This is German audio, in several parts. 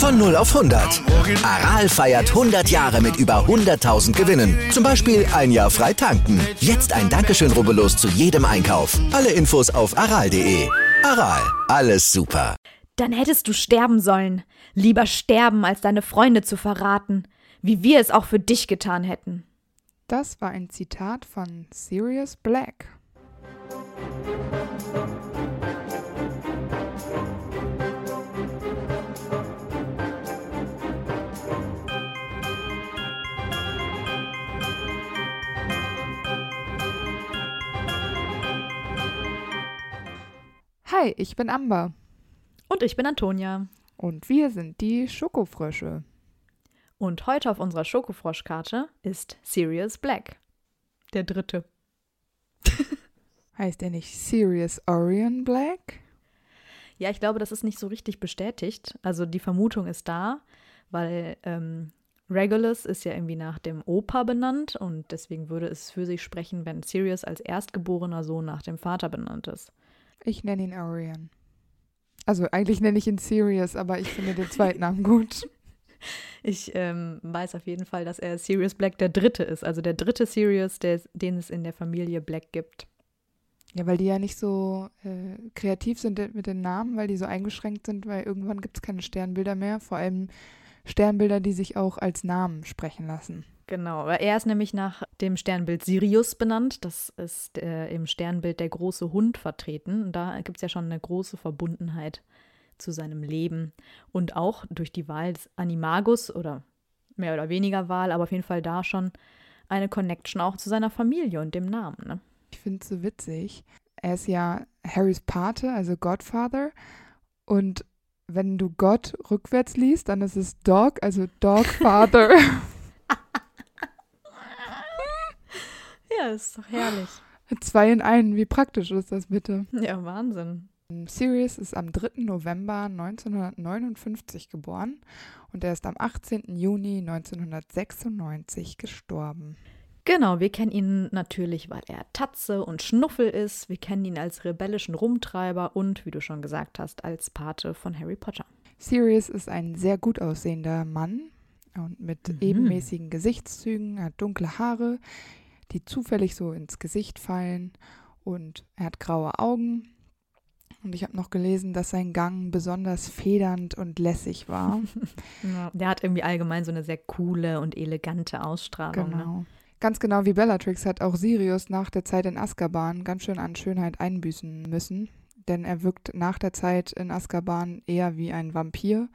Von 0 auf 100. Aral feiert 100 Jahre mit über 100.000 Gewinnen. Zum Beispiel ein Jahr frei tanken. Jetzt ein Dankeschön, rubbellos zu jedem Einkauf. Alle Infos auf aral.de. Aral, alles super. Dann hättest du sterben sollen. Lieber sterben, als deine Freunde zu verraten. Wie wir es auch für dich getan hätten. Das war ein Zitat von Sirius Black. Hi, ich bin Amber Und ich bin Antonia. und wir sind die Schokofrösche. Und heute auf unserer Schokofroschkarte ist Sirius Black. Der dritte. Heißt er nicht Sirius Orion Black? Ja, ich glaube, das ist nicht so richtig bestätigt. Also die Vermutung ist da, weil ähm, Regulus ist ja irgendwie nach dem Opa benannt und deswegen würde es für sich sprechen, wenn Sirius als erstgeborener Sohn nach dem Vater benannt ist. Ich nenne ihn Orion. Also eigentlich nenne ich ihn Sirius, aber ich finde den Zweitnamen gut. Ich ähm, weiß auf jeden Fall, dass er Sirius Black der dritte ist. Also der dritte Sirius, der, den es in der Familie Black gibt. Ja, weil die ja nicht so äh, kreativ sind mit den Namen, weil die so eingeschränkt sind, weil irgendwann gibt es keine Sternbilder mehr. Vor allem Sternbilder, die sich auch als Namen sprechen lassen. Genau, weil er ist nämlich nach dem Sternbild Sirius benannt. Das ist äh, im Sternbild der große Hund vertreten. Und da gibt es ja schon eine große Verbundenheit zu seinem Leben. Und auch durch die Wahl des Animagus oder mehr oder weniger Wahl, aber auf jeden Fall da schon eine Connection auch zu seiner Familie und dem Namen. Ne? Ich finde es so witzig. Er ist ja Harrys Pate, also Godfather. Und wenn du Gott rückwärts liest, dann ist es Dog, also Dogfather. Ja, ist doch herrlich. Zwei in einen, wie praktisch ist das bitte? Ja, Wahnsinn. Sirius ist am 3. November 1959 geboren und er ist am 18. Juni 1996 gestorben. Genau, wir kennen ihn natürlich, weil er Tatze und Schnuffel ist. Wir kennen ihn als rebellischen Rumtreiber und, wie du schon gesagt hast, als Pate von Harry Potter. Sirius ist ein sehr gut aussehender Mann und mit Mhm. ebenmäßigen Gesichtszügen, er hat dunkle Haare, die zufällig so ins Gesicht fallen und er hat graue Augen. Und ich habe noch gelesen, dass sein Gang besonders federnd und lässig war. Ja, der hat irgendwie allgemein so eine sehr coole und elegante Ausstrahlung. Ne? Genau. Ganz genau wie Bellatrix hat auch Sirius nach der Zeit in Azkaban ganz schön an Schönheit einbüßen müssen, denn er wirkt nach der Zeit in Azkaban eher wie ein Vampir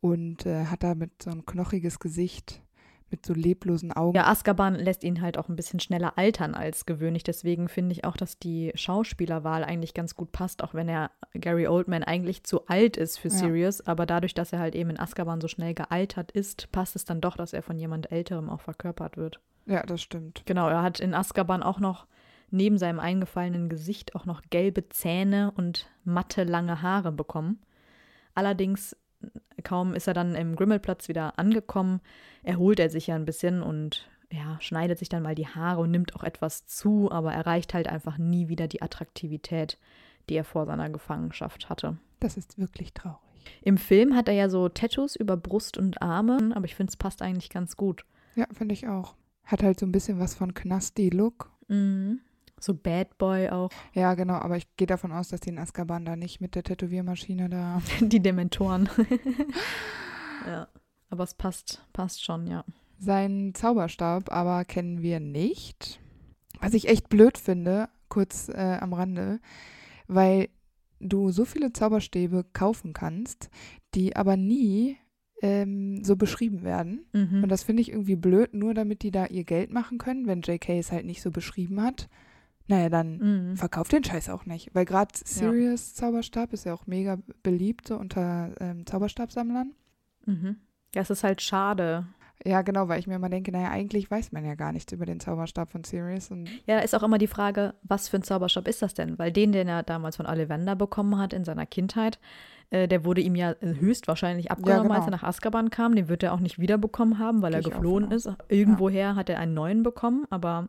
und äh, hat damit so ein knochiges Gesicht mit so leblosen Augen. Ja, Azkaban lässt ihn halt auch ein bisschen schneller altern als gewöhnlich. Deswegen finde ich auch, dass die Schauspielerwahl eigentlich ganz gut passt, auch wenn er Gary Oldman eigentlich zu alt ist für Ja. Sirius. Aber dadurch, dass er halt eben in Azkaban so schnell gealtert ist, passt es dann doch, dass er von jemand Älterem auch verkörpert wird. Ja, das stimmt. Genau, er hat in Azkaban auch noch neben seinem eingefallenen Gesicht auch noch gelbe Zähne und matte lange Haare bekommen. Allerdings kaum ist er dann im Grimmelplatz wieder angekommen, erholt er sich ja ein bisschen und ja, schneidet sich dann mal die Haare und nimmt auch etwas zu, aber erreicht halt einfach nie wieder die Attraktivität, die er vor seiner Gefangenschaft hatte. Das ist wirklich traurig. Im Film hat er ja so Tattoos über Brust und Arme, aber ich finde, es passt eigentlich ganz gut. Ja, finde ich auch. Hat halt so ein bisschen was von Knasti-Look. Mhm. So Bad Boy auch. Ja, genau, aber ich gehe davon aus, dass die in Azkaban da nicht mit der Tätowiermaschine da. Die Dementoren. ja, aber es passt, passt schon, ja. Seinen Zauberstab aber kennen wir nicht. Was ich echt blöd finde, kurz äh, am Rande, weil du so viele Zauberstäbe kaufen kannst, die aber nie ähm, so beschrieben werden. Mhm. Und das finde ich irgendwie blöd, nur damit die da ihr Geld machen können, wenn JK es halt nicht so beschrieben hat. Naja, dann Mhm. verkauft den Scheiß auch nicht. Weil gerade Sirius Zauberstab ist ja auch mega beliebt so unter ähm, Zauberstabsammlern. Mhm. Ja, es ist halt schade. Ja, genau, weil ich mir immer denke, naja, eigentlich weiß man ja gar nichts über den Zauberstab von Sirius. Und Ja, ist auch immer die Frage, was für ein Zauberstab ist das denn? Weil den, den er damals von Ollivander bekommen hat in seiner Kindheit, äh, der wurde ihm ja äh, höchstwahrscheinlich abgenommen, genau. als er nach Azkaban kam. Den wird er auch nicht wiederbekommen haben, weil Geh er geflohen ist. Irgendwoher hat er einen neuen bekommen, aber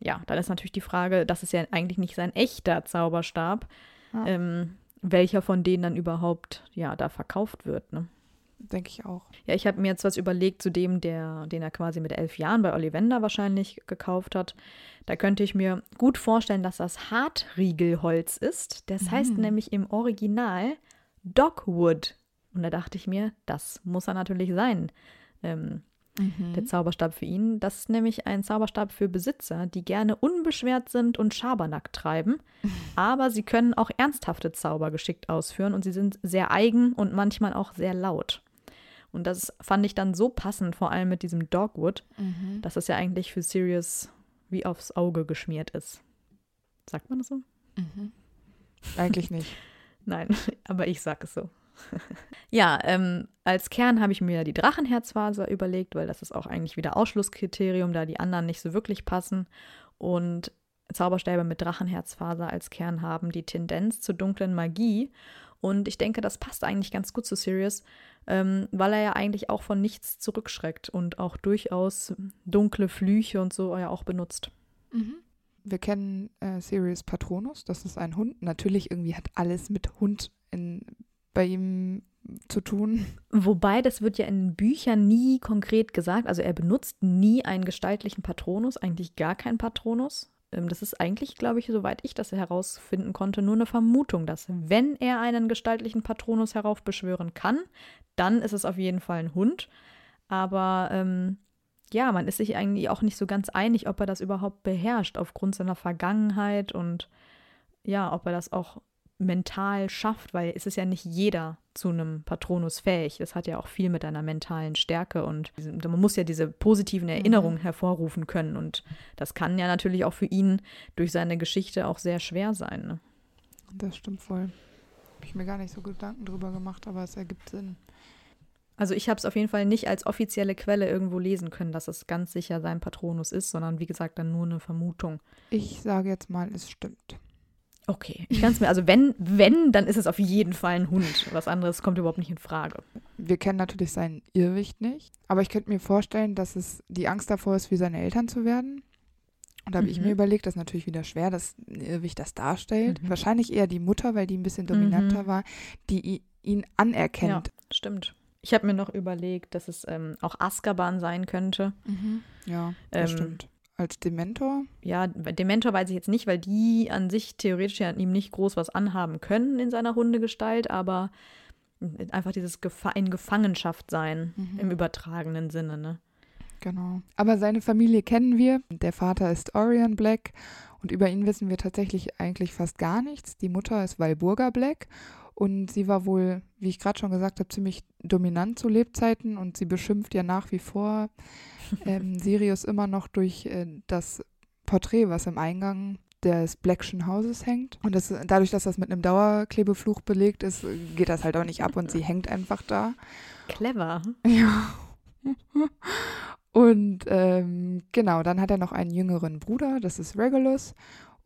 ja, dann ist natürlich die Frage, das ist ja eigentlich nicht sein echter Zauberstab, ja. ähm, welcher von denen dann überhaupt ja da verkauft wird. Ne? Denke ich auch. Ja, ich habe mir jetzt was überlegt zu dem, der, den er quasi mit elf Jahren bei Ollivander wahrscheinlich gekauft hat. Da könnte ich mir gut vorstellen, dass das Hartriegelholz ist. Das mhm. heißt nämlich im Original Dogwood. Und da dachte ich mir, das muss er natürlich sein. Ähm, mhm. Der Zauberstab für ihn. Das ist nämlich ein Zauberstab für Besitzer, die gerne unbeschwert sind und Schabernack treiben. Aber sie können auch ernsthafte Zauber geschickt ausführen und sie sind sehr eigen und manchmal auch sehr laut. Und das fand ich dann so passend, vor allem mit diesem Dogwood, mhm. dass es ja eigentlich für Sirius wie aufs Auge geschmiert ist. Sagt man das so? Mhm. Eigentlich nicht. Nein, aber ich sag es so. Ja, ähm, als Kern habe ich mir die Drachenherzfaser überlegt, weil das ist auch eigentlich wieder Ausschlusskriterium, da die anderen nicht so wirklich passen. Und Zauberstäbe mit Drachenherzfaser als Kern haben die Tendenz zur dunklen Magie. Und ich denke, das passt eigentlich ganz gut zu Sirius, ähm, weil er ja eigentlich auch von nichts zurückschreckt und auch durchaus dunkle Flüche und so ja auch benutzt. Mhm. Wir kennen äh, Sirius Patronus, das ist ein Hund. Natürlich irgendwie hat alles mit Hund in, bei ihm zu tun. Wobei, das wird ja in Büchern nie konkret gesagt. Also er benutzt nie einen gestaltlichen Patronus, eigentlich gar keinen Patronus. Ähm, das ist eigentlich, glaube ich, soweit ich das herausfinden konnte, nur eine Vermutung, dass wenn er einen gestaltlichen Patronus heraufbeschwören kann, dann ist es auf jeden Fall ein Hund. Aber ähm, ja, man ist sich eigentlich auch nicht so ganz einig, ob er das überhaupt beherrscht aufgrund seiner Vergangenheit und ja, ob er das auch mental schafft, weil es ist ja nicht jeder zu einem Patronus fähig. Das hat ja auch viel mit einer mentalen Stärke und man muss ja diese positiven Erinnerungen mhm. hervorrufen können und das kann ja natürlich auch für ihn durch seine Geschichte auch sehr schwer sein. Ne? Das stimmt voll. Habe ich mir gar nicht so Gedanken drüber gemacht, aber es ergibt Sinn. Also ich habe es auf jeden Fall nicht als offizielle Quelle irgendwo lesen können, dass es ganz sicher sein Patronus ist, sondern wie gesagt dann nur eine Vermutung. Ich sage jetzt mal, es stimmt. Okay, ich kann es mir, also wenn, wenn, dann ist es auf jeden Fall ein Hund. Was anderes kommt überhaupt nicht in Frage. Wir kennen natürlich sein Irrwicht nicht, aber ich könnte mir vorstellen, dass es die Angst davor ist, wie seine Eltern zu werden. Und da habe mhm. ich mir mhm. überlegt, das ist natürlich wieder schwer, dass ein Irrwicht das darstellt. Mhm. Wahrscheinlich eher die Mutter, weil die ein bisschen dominanter mhm. war, die ihn anerkennt. Ja, stimmt. Ich habe mir noch überlegt, dass es ähm, auch Azkaban sein könnte. Mhm. Ja, das ähm, stimmt. Als Dementor? Ja, Dementor weiß ich jetzt nicht, weil die an sich theoretisch ja ihm nicht groß was anhaben können in seiner Hundegestalt, aber einfach dieses Gefa in Gefangenschaft sein mhm. im übertragenen Sinne, ne? Genau. Aber seine Familie kennen wir. Der Vater ist Orion Black und über ihn wissen wir tatsächlich eigentlich fast gar nichts. Die Mutter ist Walburga Black und sie war wohl, wie ich gerade schon gesagt habe, ziemlich dominant zu Lebzeiten und sie beschimpft ja nach wie vor ähm, Sirius immer noch durch äh, das Porträt, was im Eingang des Blackschen Hauses hängt. Und das, dadurch, dass das mit einem Dauerklebefluch belegt ist, geht das halt auch nicht ab und sie hängt einfach da. Clever. Ja. Und ähm, genau, dann hat er noch einen jüngeren Bruder, das ist Regulus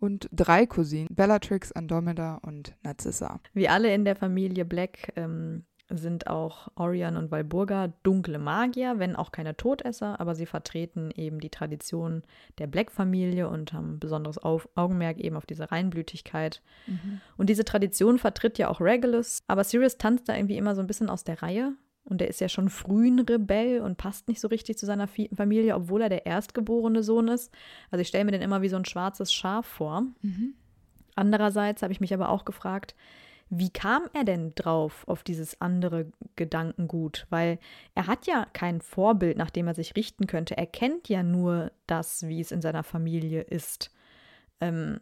und drei Cousinen, Bellatrix, Andromeda und Narcissa. Wie alle in der Familie Black ähm, sind auch Orion und Walburga dunkle Magier, wenn auch keine Todesser, aber sie vertreten eben die Tradition der Black-Familie und haben besonderes Auf Augenmerk eben auf diese Reinblütigkeit. Mhm. Und diese Tradition vertritt ja auch Regulus, aber Sirius tanzt da irgendwie immer so ein bisschen aus der Reihe. Und er ist ja schon früh ein Rebell und passt nicht so richtig zu seiner Familie, obwohl er der erstgeborene Sohn ist. Also ich stelle mir den immer wie so ein schwarzes Schaf vor. Mhm. Andererseits habe ich mich aber auch gefragt, wie kam er denn drauf auf dieses andere Gedankengut? Weil er hat ja kein Vorbild, nach dem er sich richten könnte. Er kennt ja nur das, wie es in seiner Familie ist. Ähm,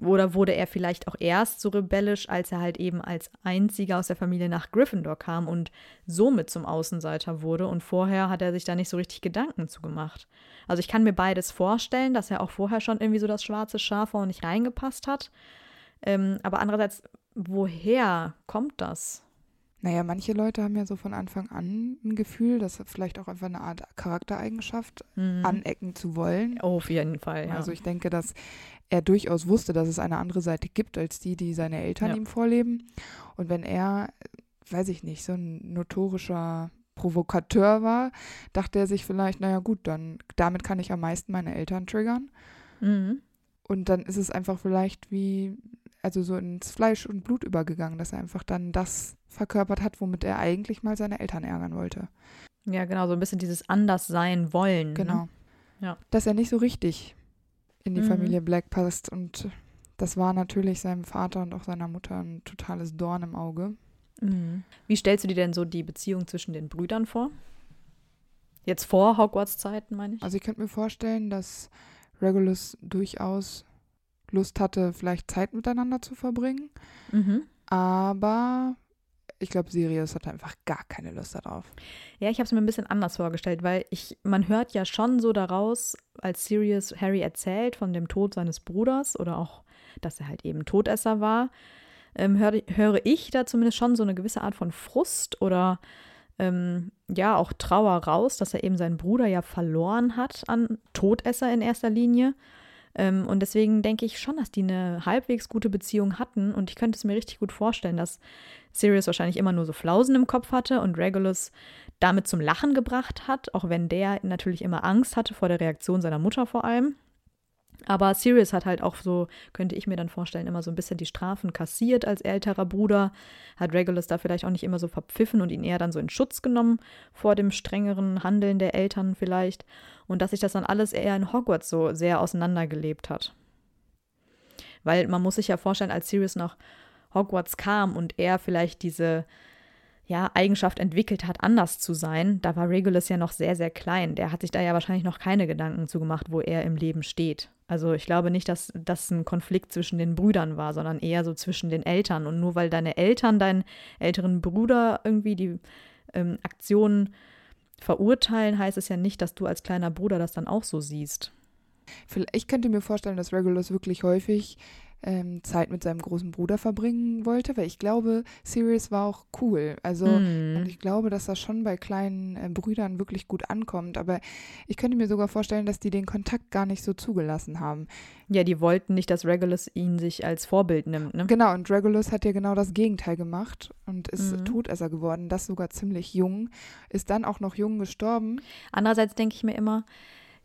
oder wurde er vielleicht auch erst so rebellisch, als er halt eben als einziger aus der Familie nach Gryffindor kam und somit zum Außenseiter wurde und vorher hat er sich da nicht so richtig Gedanken zu gemacht. Also ich kann mir beides vorstellen, dass er auch vorher schon irgendwie so das schwarze Schaf war und nicht reingepasst hat. Ähm, aber andererseits, woher kommt das? Naja, manche Leute haben ja so von Anfang an ein Gefühl, dass vielleicht auch einfach eine Art Charaktereigenschaft, mhm. anecken zu wollen. Oh, auf jeden Fall, ja. Also ich denke, dass er durchaus wusste, dass es eine andere Seite gibt, als die, die seine Eltern ja. ihm vorleben. Und wenn er, weiß ich nicht, so ein notorischer Provokateur war, dachte er sich vielleicht, naja gut, dann damit kann ich am meisten meine Eltern triggern. Mhm. Und dann ist es einfach vielleicht wie, also so ins Fleisch und Blut übergegangen, dass er einfach dann das verkörpert hat, womit er eigentlich mal seine Eltern ärgern wollte. Ja, genau, so ein bisschen dieses Anderssein wollen. Genau. Ne? Ja. Dass er nicht so richtig in die Mhm. Familie Black passt. Und das war natürlich seinem Vater und auch seiner Mutter ein totales Dorn im Auge. Mhm. Wie stellst du dir denn so die Beziehung zwischen den Brüdern vor? Jetzt vor Hogwarts-Zeiten, meine ich? Also ich könnte mir vorstellen, dass Regulus durchaus Lust hatte, vielleicht Zeit miteinander zu verbringen. Mhm. Aber ich glaube, Sirius hatte einfach gar keine Lust darauf. Ja, ich habe es mir ein bisschen anders vorgestellt, weil ich, man hört ja schon so daraus, als Sirius Harry erzählt von dem Tod seines Bruders oder auch, dass er halt eben Todesser war, ähm, höre, höre ich da zumindest schon so eine gewisse Art von Frust oder ähm, ja auch Trauer raus, dass er eben seinen Bruder ja verloren hat an Todesser in erster Linie. Ähm, und deswegen denke ich schon, dass die eine halbwegs gute Beziehung hatten. Und ich könnte es mir richtig gut vorstellen, dass Sirius wahrscheinlich immer nur so Flausen im Kopf hatte und Regulus damit zum Lachen gebracht hat, auch wenn der natürlich immer Angst hatte vor der Reaktion seiner Mutter vor allem. Aber Sirius hat halt auch so, könnte ich mir dann vorstellen, immer so ein bisschen die Strafen kassiert als älterer Bruder. Hat Regulus da vielleicht auch nicht immer so verpfiffen und ihn eher dann so in Schutz genommen vor dem strengeren Handeln der Eltern vielleicht. Und dass sich das dann alles eher in Hogwarts so sehr auseinandergelebt hat. Weil man muss sich ja vorstellen, als Sirius nach Hogwarts kam und er vielleicht diese ja, Eigenschaft entwickelt hat, anders zu sein, da war Regulus ja noch sehr, sehr klein. Der hat sich da ja wahrscheinlich noch keine Gedanken zu gemacht, wo er im Leben steht. Also ich glaube nicht, dass das ein Konflikt zwischen den Brüdern war, sondern eher so zwischen den Eltern. Und nur weil deine Eltern deinen älteren Bruder irgendwie die ähm, Aktionen verurteilen, heißt es ja nicht, dass du als kleiner Bruder das dann auch so siehst. Ich könnte mir vorstellen, dass Regulus wirklich häufig ähm, Zeit mit seinem großen Bruder verbringen wollte, weil ich glaube, Sirius war auch cool. Also, Hm. und ich glaube, dass das schon bei kleinen äh, Brüdern wirklich gut ankommt. Aber ich könnte mir sogar vorstellen, dass die den Kontakt gar nicht so zugelassen haben. Ja, die wollten nicht, dass Regulus ihn sich als Vorbild nimmt. Ne? Genau, und Regulus hat ja genau das Gegenteil gemacht und ist Mhm. Todesser geworden, das sogar ziemlich jung, ist dann auch noch jung gestorben. Andererseits denke ich mir immer,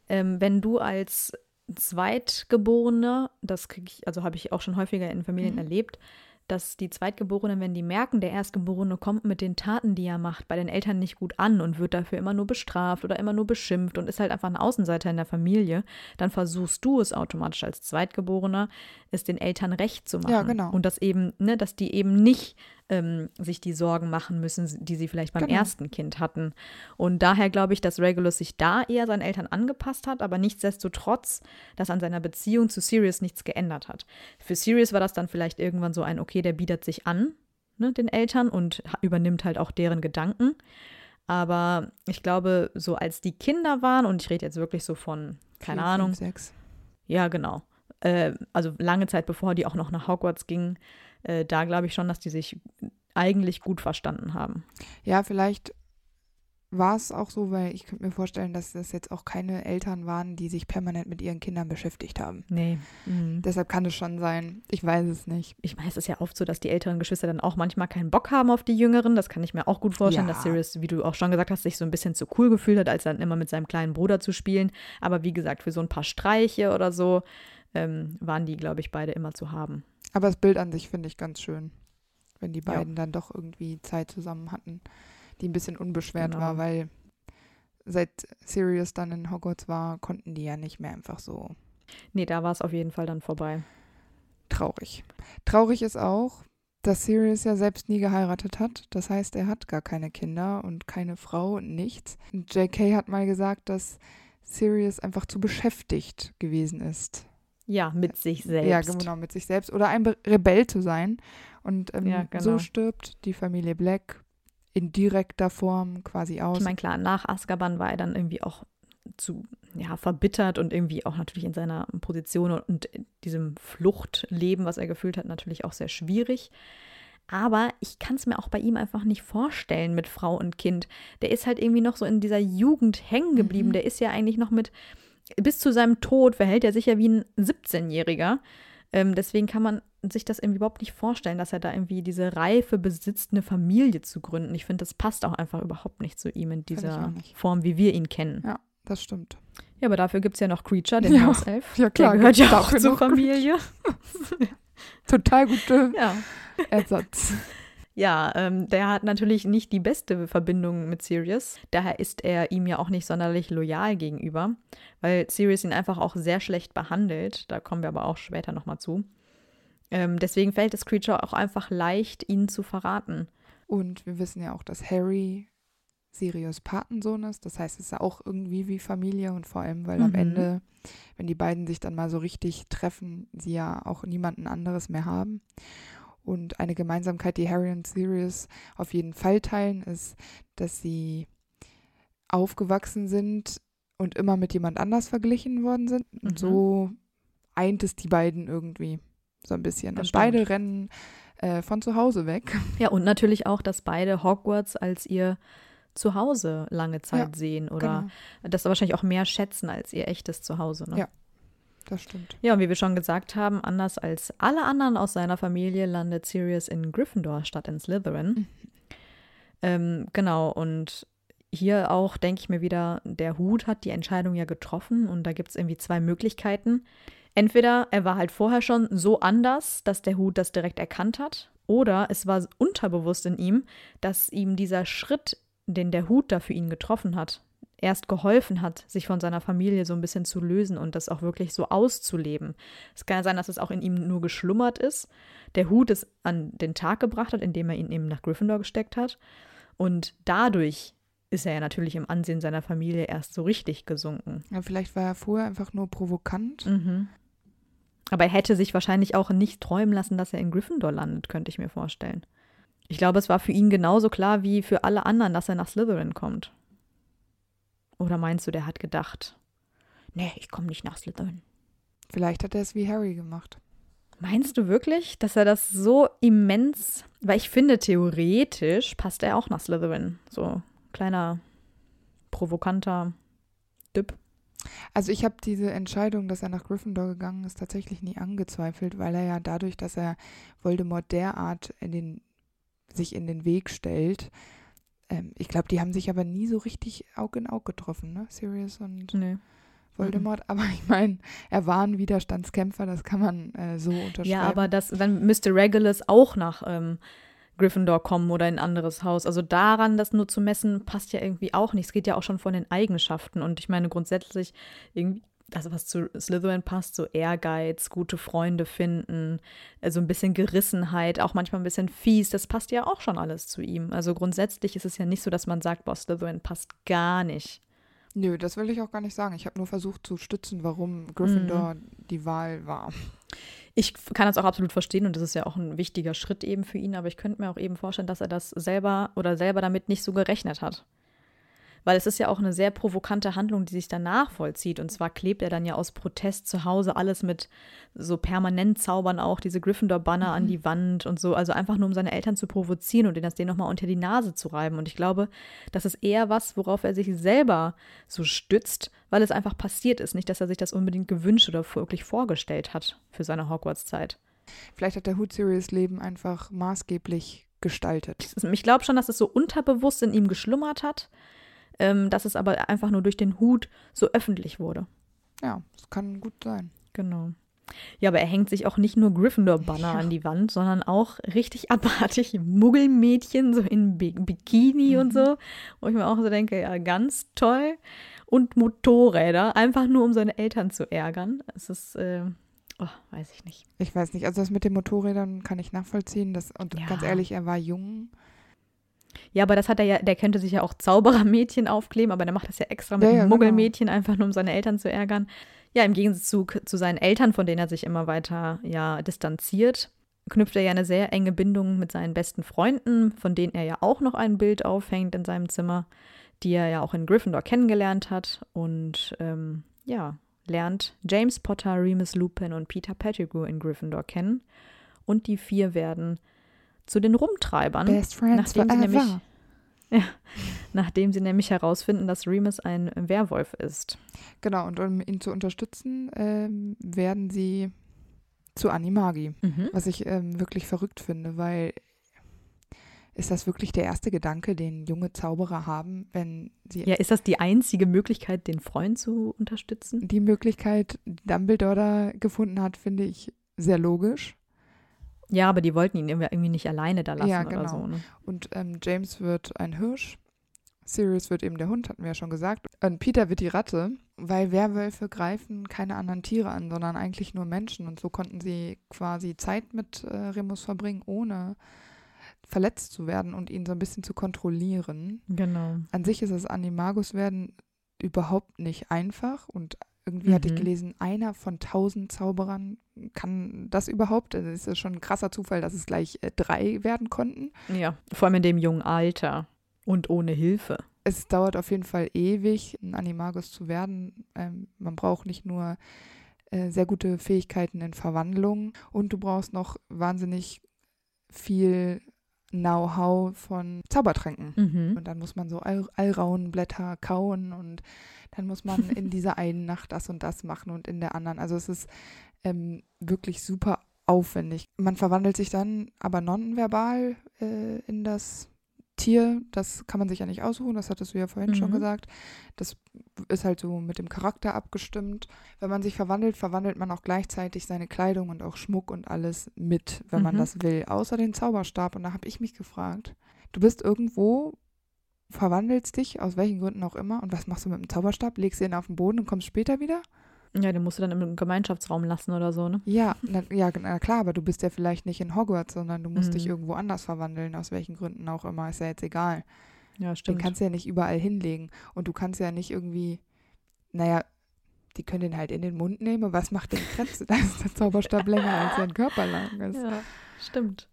ähm, wenn du als Zweitgeborene, das kriege ich, also habe ich auch schon häufiger in Familien Mhm. erlebt, dass die Zweitgeborenen, wenn die merken, der Erstgeborene kommt mit den Taten, die er macht, bei den Eltern nicht gut an und wird dafür immer nur bestraft oder immer nur beschimpft und ist halt einfach ein Außenseiter in der Familie, dann versuchst du es automatisch als Zweitgeborener, es den Eltern recht zu machen. Ja, genau. Und dass eben, ne, dass die eben nicht ähm, sich die Sorgen machen müssen, die sie vielleicht beim Genau. ersten Kind hatten. Und daher glaube ich, dass Regulus sich da eher seinen Eltern angepasst hat, aber nichtsdestotrotz, dass an seiner Beziehung zu Sirius nichts geändert hat. Für Sirius war das dann vielleicht irgendwann so ein, okay, der bietet sich an, ne, den Eltern und übernimmt halt auch deren Gedanken. Aber ich glaube, so als die Kinder waren, und ich rede jetzt wirklich so von, keine Vier, Ahnung, Fünf, sechs. ja, genau. Äh, also lange Zeit bevor die auch noch nach Hogwarts gingen, äh, da glaube ich schon, dass die sich eigentlich gut verstanden haben. Ja, vielleicht war es auch so, weil ich könnte mir vorstellen, dass das jetzt auch keine Eltern waren, die sich permanent mit ihren Kindern beschäftigt haben. Nee. Mhm. Deshalb kann es schon sein. Ich weiß es nicht. Ich meine, es ist ja oft so, dass die älteren Geschwister dann auch manchmal keinen Bock haben auf die jüngeren. Das kann ich mir auch gut vorstellen, Ja. dass Sirius, wie du auch schon gesagt hast, sich so ein bisschen zu cool gefühlt hat, als dann immer mit seinem kleinen Bruder zu spielen. Aber wie gesagt, für so ein paar Streiche oder so ähm, waren die, glaube ich, beide immer zu haben. Aber das Bild an sich finde ich ganz schön, wenn die Ja. beiden dann doch irgendwie Zeit zusammen hatten, die ein bisschen unbeschwert Genau. war, weil seit Sirius dann in Hogwarts war, konnten die ja nicht mehr einfach so Nee, da war es auf jeden Fall dann vorbei. traurig. Traurig ist auch, dass Sirius ja selbst nie geheiratet hat. Das heißt, er hat gar keine Kinder und keine Frau und nichts. Und JK hat mal gesagt, dass Sirius einfach zu beschäftigt gewesen ist. Ja, mit sich selbst. Ja, genau, mit sich selbst. Oder ein Be Rebell zu sein. Und ähm, Ja, genau. so stirbt die Familie Black in direkter Form quasi aus. Ich meine, klar, nach Azkaban war er dann irgendwie auch zu, ja, verbittert und irgendwie auch natürlich in seiner Position und, und diesem Fluchtleben, was er gefühlt hat, natürlich auch sehr schwierig. Aber ich kann es mir auch bei ihm einfach nicht vorstellen mit Frau und Kind. Der ist halt irgendwie noch so in dieser Jugend hängen geblieben. Mhm. Der ist ja eigentlich noch mit, bis zu seinem Tod verhält er sich ja wie ein 17-Jähriger. Ähm, deswegen kann man sich das irgendwie überhaupt nicht vorstellen, dass er da irgendwie diese Reife besitzt, eine Familie zu gründen. Ich finde, das passt auch einfach überhaupt nicht zu ihm in dieser. Form, wie wir ihn kennen. Ja. das stimmt. Ja, aber dafür gibt es ja noch Creature, den Ja. Hauself. Ja, klar, Der gehört ja auch zur Familie. Total guter ja. Ersatz. Ja, ähm, der hat natürlich nicht die beste Verbindung mit Sirius. Daher ist er ihm ja auch nicht sonderlich loyal gegenüber, weil Sirius ihn einfach auch sehr schlecht behandelt. Da kommen wir aber auch später nochmal zu. Ähm, deswegen fällt es Creature auch einfach leicht, ihn zu verraten. Und wir wissen ja auch, dass Harry Sirius Patensohn ist. Das heißt, es ist ja auch irgendwie wie Familie und vor allem, weil am Mhm. Ende, wenn die beiden sich dann mal so richtig treffen, sie ja auch niemanden anderes mehr haben. Und eine Gemeinsamkeit, die Harry und Sirius auf jeden Fall teilen, ist, dass sie aufgewachsen sind und immer mit jemand anders verglichen worden sind. Und Mhm. so eint es die beiden irgendwie so ein bisschen. Das und stimmt. beide rennen äh, von zu Hause weg. Ja, und natürlich auch, dass beide Hogwarts als ihr Zuhause lange Zeit sehen oder Genau, das wahrscheinlich auch mehr schätzen als ihr echtes Zuhause. Ne? Ja. Das stimmt. Ja, und wie wir schon gesagt haben, anders als alle anderen aus seiner Familie landet Sirius in Gryffindor statt in Slytherin. Mhm. Ähm, genau, und hier auch denke ich mir wieder, der Hut hat die Entscheidung ja getroffen und da gibt es irgendwie zwei Möglichkeiten. Entweder er war halt vorher schon so anders, dass der Hut das direkt erkannt hat, oder es war unterbewusst in ihm, dass ihm dieser Schritt, den der Hut da für ihn getroffen hat, erst geholfen hat, sich von seiner Familie so ein bisschen zu lösen und das auch wirklich so auszuleben. Es kann ja sein, dass es auch in ihm nur geschlummert ist, der Hut es an den Tag gebracht hat, indem er ihn eben nach Gryffindor gesteckt hat. Und dadurch ist er ja natürlich im Ansehen seiner Familie erst so richtig gesunken. Ja, vielleicht war er vorher einfach nur provokant. Mhm. Aber er hätte sich wahrscheinlich auch nicht träumen lassen, dass er in Gryffindor landet, könnte ich mir vorstellen. Ich glaube, es war für ihn genauso klar wie für alle anderen, dass er nach Slytherin kommt. Oder meinst du, der hat gedacht, nee, ich komme nicht nach Slytherin? Vielleicht hat er es wie Harry gemacht. Meinst du wirklich, dass er das so immens, weil ich finde, theoretisch passt er auch nach Slytherin. So kleiner, provokanter Düpp. Also ich habe diese Entscheidung, dass er nach Gryffindor gegangen ist, tatsächlich nie angezweifelt, weil er ja dadurch, dass er Voldemort derart in den, sich in den Weg stellt, ähm, ich glaube, die haben sich aber nie so richtig Aug in Aug getroffen, ne? Sirius und Nee. Voldemort. Aber ich meine, er war ein Widerstandskämpfer, das kann man äh, so unterschreiben. Ja, aber das, dann müsste Regulus auch nach ähm, Gryffindor kommen oder in ein anderes Haus. Also daran, das nur zu messen, passt ja irgendwie auch nicht. Es geht ja auch schon von den Eigenschaften. Und ich meine grundsätzlich irgendwie, also was zu Slytherin passt, so Ehrgeiz, gute Freunde finden, so ein bisschen Gerissenheit, auch manchmal ein bisschen fies, das passt ja auch schon alles zu ihm. Also grundsätzlich ist es ja nicht so, dass man sagt, boah, Slytherin passt gar nicht. Nö, das will ich auch gar nicht sagen. Ich habe nur versucht zu stützen, warum Gryffindor Mhm. die Wahl war. Ich kann das auch absolut verstehen und das ist ja auch ein wichtiger Schritt eben für ihn, aber ich könnte mir auch eben vorstellen, dass er das selber oder selber damit nicht so gerechnet hat. Weil es ist ja auch eine sehr provokante Handlung, die sich danach vollzieht. Und zwar klebt er dann ja aus Protest zu Hause alles mit so permanent Zaubern auch, diese Gryffindor-Banner an die Wand und so. Also einfach nur, um seine Eltern zu provozieren und denen das denen nochmal unter die Nase zu reiben. Und ich glaube, das ist eher was, worauf er sich selber so stützt, weil es einfach passiert ist. Nicht, dass er sich das unbedingt gewünscht oder wirklich vorgestellt hat für seine Hogwarts-Zeit. Vielleicht hat der Hood Series Leben einfach maßgeblich gestaltet. Ich glaube schon, dass es so unterbewusst in ihm geschlummert hat, ähm, dass es aber einfach nur durch den Hut so öffentlich wurde. Ja, das kann gut sein. Genau. Ja, aber er hängt sich auch nicht nur Gryffindor-Banner Ja. an die Wand, sondern auch richtig abartig Muggelmädchen, so in Bi Bikini Mhm. und so. Wo ich mir auch so denke, ja, ganz toll. Und Motorräder, einfach nur um seine Eltern zu ärgern. Es ist, äh, oh, weiß ich nicht. Ich weiß nicht, also das mit den Motorrädern kann ich nachvollziehen. Das, und Ja. ganz ehrlich, er war jung. Ja, aber das hat er ja, der könnte sich ja auch Zauberermädchen aufkleben, aber der macht das ja extra mit Ja, ja, genau. Muggelmädchen, einfach nur um seine Eltern zu ärgern. Ja, im Gegensatz zu, zu seinen Eltern, von denen er sich immer weiter ja distanziert, knüpft er ja eine sehr enge Bindung mit seinen besten Freunden, von denen er ja auch noch ein Bild aufhängt in seinem Zimmer, die er ja auch in Gryffindor kennengelernt hat und ähm, ja, lernt James Potter, Remus Lupin und Peter Pettigrew in Gryffindor kennen und die vier werden zu den Rumtreibern. Best Friends nachdem sie nämlich- forever. nachdem sie nämlich herausfinden, dass Remus ein Werwolf ist. Genau, und um ihn zu unterstützen, ähm, werden sie zu Animagi. Was ich ähm, wirklich verrückt finde, weil ist das wirklich der erste Gedanke, den junge Zauberer haben, wenn sie. Ja, ist das die einzige Möglichkeit, den Freund zu unterstützen? Die Möglichkeit, die Dumbledore da gefunden hat, finde ich sehr logisch. Ja, aber die wollten ihn irgendwie nicht alleine da lassen Ja, genau. oder so. Ne? Und ähm, James wird ein Hirsch. Sirius wird eben der Hund, hatten wir ja schon gesagt. Und Peter wird die Ratte, weil Werwölfe greifen keine anderen Tiere an, sondern eigentlich nur Menschen. Und so konnten sie quasi Zeit mit äh, Remus verbringen, ohne verletzt zu werden und ihn so ein bisschen zu kontrollieren. Genau. An sich ist das Animagus werden überhaupt nicht einfach und irgendwie hatte ich Mhm. gelesen, einer von tausend Zauberern kann das überhaupt. Also es ist schon ein krasser Zufall, dass es gleich äh, drei werden konnten. Ja, vor allem in dem jungen Alter und ohne Hilfe. Es dauert auf jeden Fall ewig, ein Animagus zu werden. Ähm, man braucht nicht nur äh, sehr gute Fähigkeiten in Verwandlung und du brauchst noch wahnsinnig viel Know-how von Zaubertränken. Mhm. Und dann muss man so Al Alraunblätter kauen und dann muss man in dieser einen Nacht das und das machen und in der anderen. Also es ist ähm, wirklich super aufwendig. Man verwandelt sich dann aber nonverbal äh, in das Tier. Das kann man sich ja nicht aussuchen, das hattest du ja vorhin schon Mhm. gesagt. Das ist halt so mit dem Charakter abgestimmt. Wenn man sich verwandelt, verwandelt man auch gleichzeitig seine Kleidung und auch Schmuck und alles mit, wenn man Mhm. das will, außer den Zauberstab. Und da habe ich mich gefragt, du bist irgendwo, verwandelst dich, aus welchen Gründen auch immer, und was machst du mit dem Zauberstab? Legst du ihn auf den Boden und kommst später wieder? Ja, den musst du dann im Gemeinschaftsraum lassen oder so, ne? Ja, na, ja, na klar, aber du bist ja vielleicht nicht in Hogwarts, sondern du musst dich Mhm. irgendwo anders verwandeln, aus welchen Gründen auch immer, ist ja jetzt egal. Ja, Den stimmt. kannst du ja nicht überall hinlegen. Und du kannst ja nicht irgendwie, naja, die können den halt in den Mund nehmen, aber was macht den Kretz? Da ist der Zauberstab länger als sein Körper lang ist. Ja, stimmt.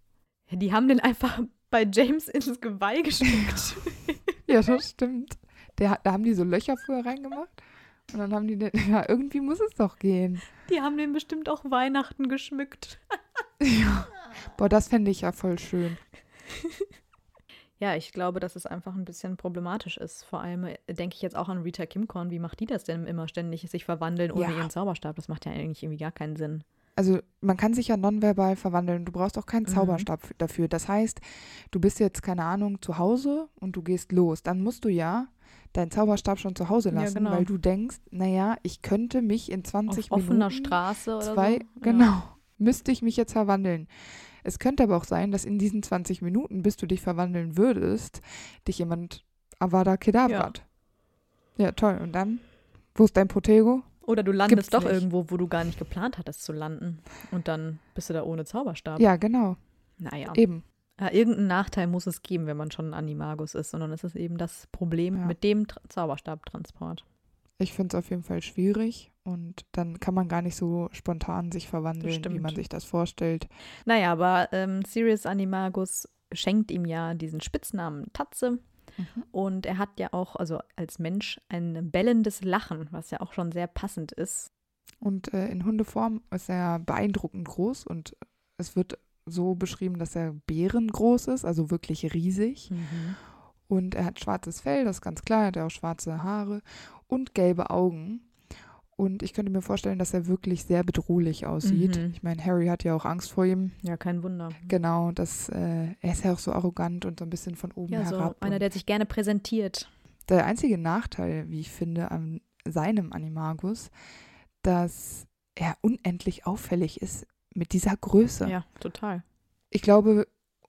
Ja, die haben den einfach bei James ins Geweih geschickt. Ja, das stimmt. Der, da haben die so Löcher früher reingemacht. Und dann haben die, den, ja, irgendwie muss es doch gehen. Die haben den bestimmt auch Weihnachten geschmückt. Ja. Boah, das fände ich ja voll schön. Ja, ich glaube, dass es einfach ein bisschen problematisch ist. Vor allem äh, denke ich jetzt auch an Rita Kimcorn. Wie macht die das denn immer ständig, sich verwandeln ohne Ja. ihren Zauberstab? Das macht ja eigentlich irgendwie gar keinen Sinn. Also man kann sich ja nonverbal verwandeln. Du brauchst auch keinen Mhm. Zauberstab f- dafür. Das heißt, du bist jetzt, keine Ahnung, zu Hause und du gehst los. Dann musst du ja deinen Zauberstab schon zu Hause Ja, lassen, genau. weil du denkst, naja, ich könnte mich in 20 Auf offener Minuten, Straße oder zwei, so. genau, müsste ich mich jetzt verwandeln. Es könnte aber auch sein, dass in diesen 20 Minuten, bis du dich verwandeln würdest, dich jemand Avada Kedavra hat. Ja, toll. Und dann, wo ist dein Protego? Ja. Oder du landest Gibt's doch nicht. irgendwo, wo du gar nicht geplant hattest zu landen. Und dann bist du da ohne Zauberstab. Ja, genau. Naja. Eben. Ja, irgendeinen Nachteil muss es geben, wenn man schon ein Animagus ist, sondern es ist eben das Problem Ja. mit dem Tra Zauberstabtransport. Ich finde es auf jeden Fall schwierig und dann kann man gar nicht so spontan sich verwandeln, wie man sich das vorstellt. Naja, aber ähm, Sirius Animagus schenkt ihm ja diesen Spitznamen Tatze. Und er hat ja auch, also als Mensch, ein bellendes Lachen, was ja auch schon sehr passend ist. Und äh, in Hundeform ist er beeindruckend groß und es wird so beschrieben, dass er bärengroß ist, also wirklich riesig. Und er hat schwarzes Fell, das ist ganz klar, er hat auch schwarze Haare und gelbe Augen. Und ich könnte mir vorstellen, dass er wirklich sehr bedrohlich aussieht. Mhm. Ich meine, Harry hat ja auch Angst vor ihm. Ja, kein Wunder. Genau, das, äh, er ist ja auch so arrogant und so ein bisschen von oben Ja, so herab. einer, und der sich gerne präsentiert. der einzige Nachteil, wie ich finde, an seinem Animagus, dass er unendlich auffällig ist mit dieser Größe. Ja, total. Ich glaube,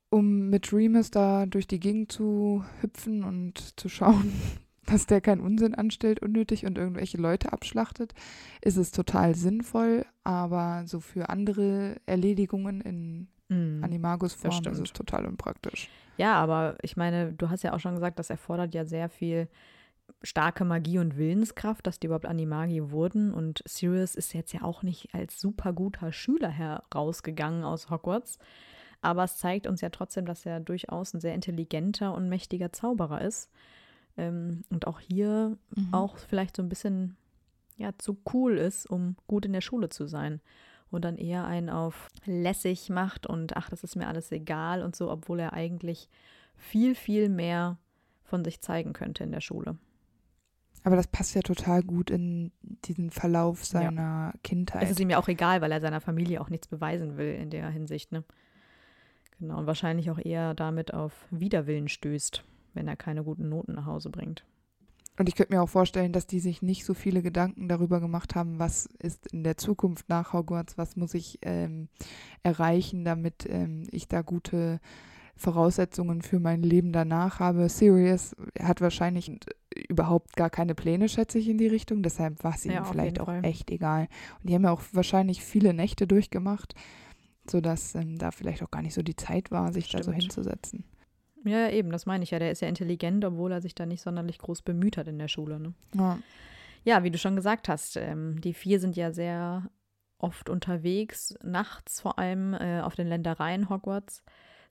um mit Remus da durch die Gegend zu hüpfen und zu schauen, dass der keinen Unsinn anstellt, unnötig und irgendwelche Leute abschlachtet, ist es total sinnvoll. Aber so für andere Erledigungen in Mhm. Animagus-Form ist es total unpraktisch. Ja, aber ich meine, du hast ja auch schon gesagt, das erfordert ja sehr viel starke Magie und Willenskraft, dass die überhaupt Animagi wurden. Und Sirius ist jetzt ja auch nicht als super guter Schüler herausgegangen aus Hogwarts. Aber es zeigt uns ja trotzdem, dass er durchaus ein sehr intelligenter und mächtiger Zauberer ist. Ähm, und auch hier Mhm. auch vielleicht so ein bisschen ja, zu cool ist, um gut in der Schule zu sein. Und dann eher einen auf lässig macht und ach, das ist mir alles egal und so, obwohl er eigentlich viel, viel mehr von sich zeigen könnte in der Schule. Aber das passt ja total gut in diesen Verlauf seiner Kindheit. Es ist ihm ja auch egal, weil er seiner Familie auch nichts beweisen will in der Hinsicht, ne? Genau, und wahrscheinlich auch eher damit auf Widerwillen stößt, wenn er keine guten Noten nach Hause bringt. Und ich könnte mir auch vorstellen, dass die sich nicht so viele Gedanken darüber gemacht haben, was ist in der Zukunft nach Hogwarts, was muss ich ähm, erreichen, damit ähm, ich da gute Voraussetzungen für mein Leben danach habe. Sirius hat wahrscheinlich überhaupt gar keine Pläne, schätze ich, in die Richtung. Deshalb war es ihm Ja, vielleicht auch Fall. echt egal. Und die haben ja auch wahrscheinlich viele Nächte durchgemacht, sodass ähm, da vielleicht auch gar nicht so die Zeit war, sich da so Stimmt. hinzusetzen. Ja, ja, eben, das meine ich ja. Der ist ja intelligent, obwohl er sich da nicht sonderlich groß bemüht hat in der Schule. Ne? Ja. Ja, wie du schon gesagt hast, ähm, die vier sind ja sehr oft unterwegs, nachts vor allem äh, auf den Ländereien Hogwarts.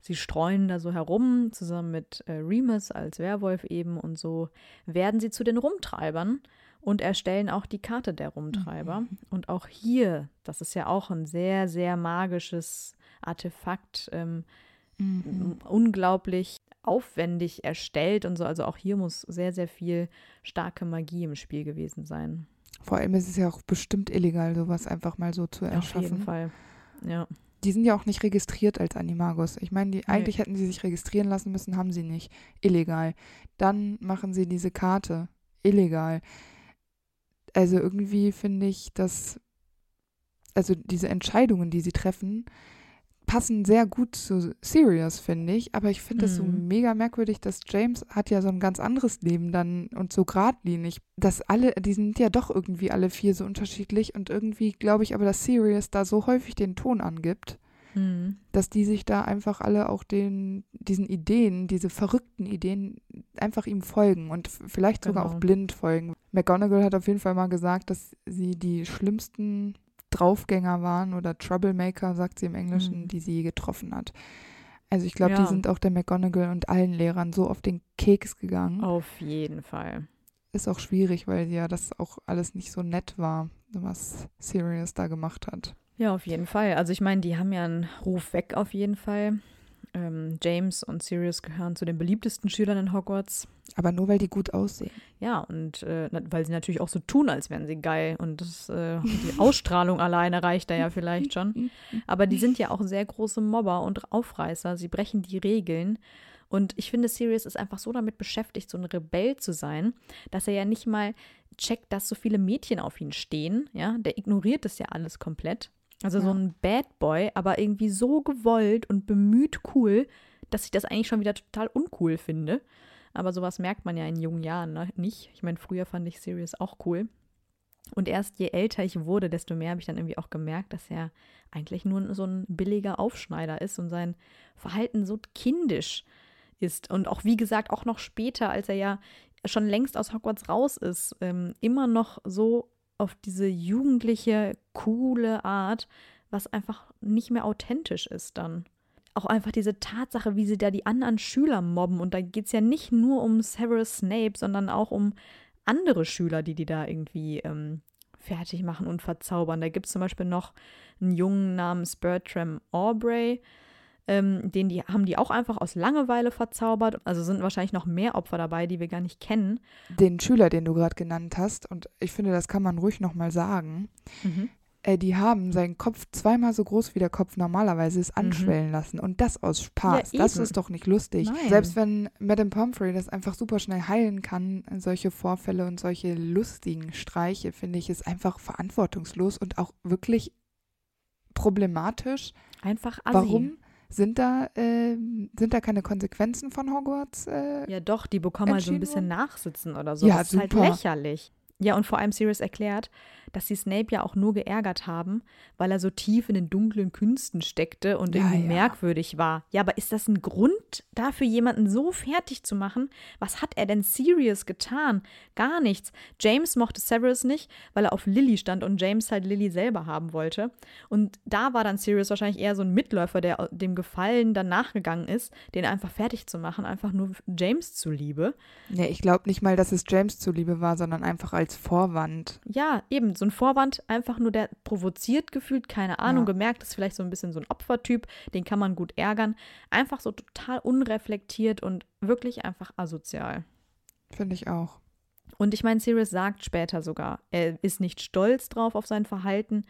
Sie streuen da so herum, zusammen mit äh, Remus als Werwolf eben und so werden sie zu den Rumtreibern und erstellen auch die Karte der Rumtreiber. Und auch hier, das ist ja auch ein sehr, sehr magisches Artefakt, ähm, Mhm. unglaublich aufwendig erstellt und so. Also auch hier muss sehr, sehr viel starke Magie im Spiel gewesen sein. Vor allem ist es ja auch bestimmt illegal, sowas einfach mal so zu Auf erschaffen. jeden Fall. Ja. Die sind ja auch nicht registriert als Animagus. Ich meine, die, Nee. eigentlich hätten sie sich registrieren lassen müssen, haben sie nicht. Illegal. Dann machen sie diese Karte. Illegal. Also irgendwie finde ich, dass, also diese Entscheidungen, die sie treffen, passen sehr gut zu Sirius, finde ich. Aber ich finde es so Mhm. mega merkwürdig, dass James hat ja so ein ganz anderes Leben dann und so geradlinig. Dass alle, die sind ja doch irgendwie alle vier so unterschiedlich und irgendwie glaube ich aber, dass Sirius da so häufig den Ton angibt Mhm. dass die sich da einfach alle auch den, diesen Ideen, diese verrückten Ideen, einfach ihm folgen und vielleicht sogar Genau. auch blind folgen. McGonagall hat auf jeden Fall mal gesagt, dass sie die schlimmsten Draufgänger waren oder Troublemaker, sagt sie im Englischen, Mhm. die sie je getroffen hat. Also ich glaube, Ja. die sind auch der McGonagall und allen Lehrern so auf den Keks gegangen. Auf jeden Fall. Ist auch schwierig, weil ja das auch alles nicht so nett war, was Sirius da gemacht hat. Ja, auf jeden Fall. Also ich meine, die haben ja einen Ruf weg auf jeden Fall. Ähm, James und Sirius gehören zu den beliebtesten Schülern in Hogwarts. Aber nur weil die gut aussehen. Ja, und äh, weil sie natürlich auch so tun, als wären sie geil. Und das, äh, die Ausstrahlung alleine reicht da ja vielleicht schon. Aber die sind ja auch sehr große Mobber und Aufreißer. Sie brechen die Regeln. Und ich finde, Sirius ist einfach so damit beschäftigt, so ein Rebell zu sein, dass er ja nicht mal checkt, dass so viele Mädchen auf ihn stehen. Ja, der ignoriert das ja alles komplett. Also so Ja. ein Bad Boy, aber irgendwie so gewollt und bemüht cool, dass ich das eigentlich schon wieder total uncool finde. Aber sowas merkt man ja in jungen Jahren ne? nicht. Ich meine, früher fand ich Sirius auch cool. Und erst je älter ich wurde, desto mehr habe ich dann irgendwie auch gemerkt, dass er eigentlich nur so ein billiger Aufschneider ist und sein Verhalten so kindisch ist. Und auch, wie gesagt, auch noch später, als er ja schon längst aus Hogwarts raus ist, ähm, immer noch so auf diese jugendliche, coole Art, was einfach nicht mehr authentisch ist dann. Auch einfach diese Tatsache, wie sie da die anderen Schüler mobben. Und da geht es ja nicht nur um Severus Snape, sondern auch um andere Schüler, die die da irgendwie ähm, fertig machen und verzaubern. Da gibt es zum Beispiel noch einen Jungen namens Bertram Aubrey, ähm, den die haben die auch einfach aus Langeweile verzaubert. Also sind wahrscheinlich noch mehr Opfer dabei, die wir gar nicht kennen. den Schüler, den du gerade genannt hast, und ich finde, das kann man ruhig nochmal sagen, äh, die haben seinen Kopf zweimal so groß wie der Kopf normalerweise ist anschwellen lassen. Und das aus Spaß. Ja, das ist doch nicht lustig. Nein. Selbst wenn Madame Pomfrey das einfach super schnell heilen kann, solche Vorfälle und solche lustigen Streiche, finde ich, ist einfach verantwortungslos und auch wirklich problematisch. Einfach assi. Warum sind da, ähm, sind da keine Konsequenzen von Hogwarts? Äh, Ja, doch, die bekommen halt so ein bisschen worden? Nachsitzen oder so. Ja, das ist halt super. lächerlich. Ja, und vor allem Sirius erklärt, dass sie Snape ja auch nur geärgert haben, weil er so tief in den dunklen Künsten steckte und Ja, irgendwie ja. merkwürdig war. Ja, aber ist das ein Grund dafür, jemanden so fertig zu machen? Was hat er denn Sirius getan? Gar nichts. James mochte Severus nicht, weil er auf Lily stand und James halt Lily selber haben wollte. Und da war dann Sirius wahrscheinlich eher so ein Mitläufer, der dem Gefallen dann nachgegangen ist, den einfach fertig zu machen, einfach nur James zuliebe. nee, ich glaube nicht mal, dass es James zuliebe war, sondern einfach als Vorwand. Ja, eben, so ein Vorwand, einfach nur der provoziert gefühlt, keine Ahnung, Ja. gemerkt, ist vielleicht so ein bisschen so ein Opfertyp, den kann man gut ärgern. Einfach so total unreflektiert und wirklich einfach asozial. Finde ich auch. Und ich meine, Sirius sagt später sogar, er ist nicht stolz drauf auf sein Verhalten,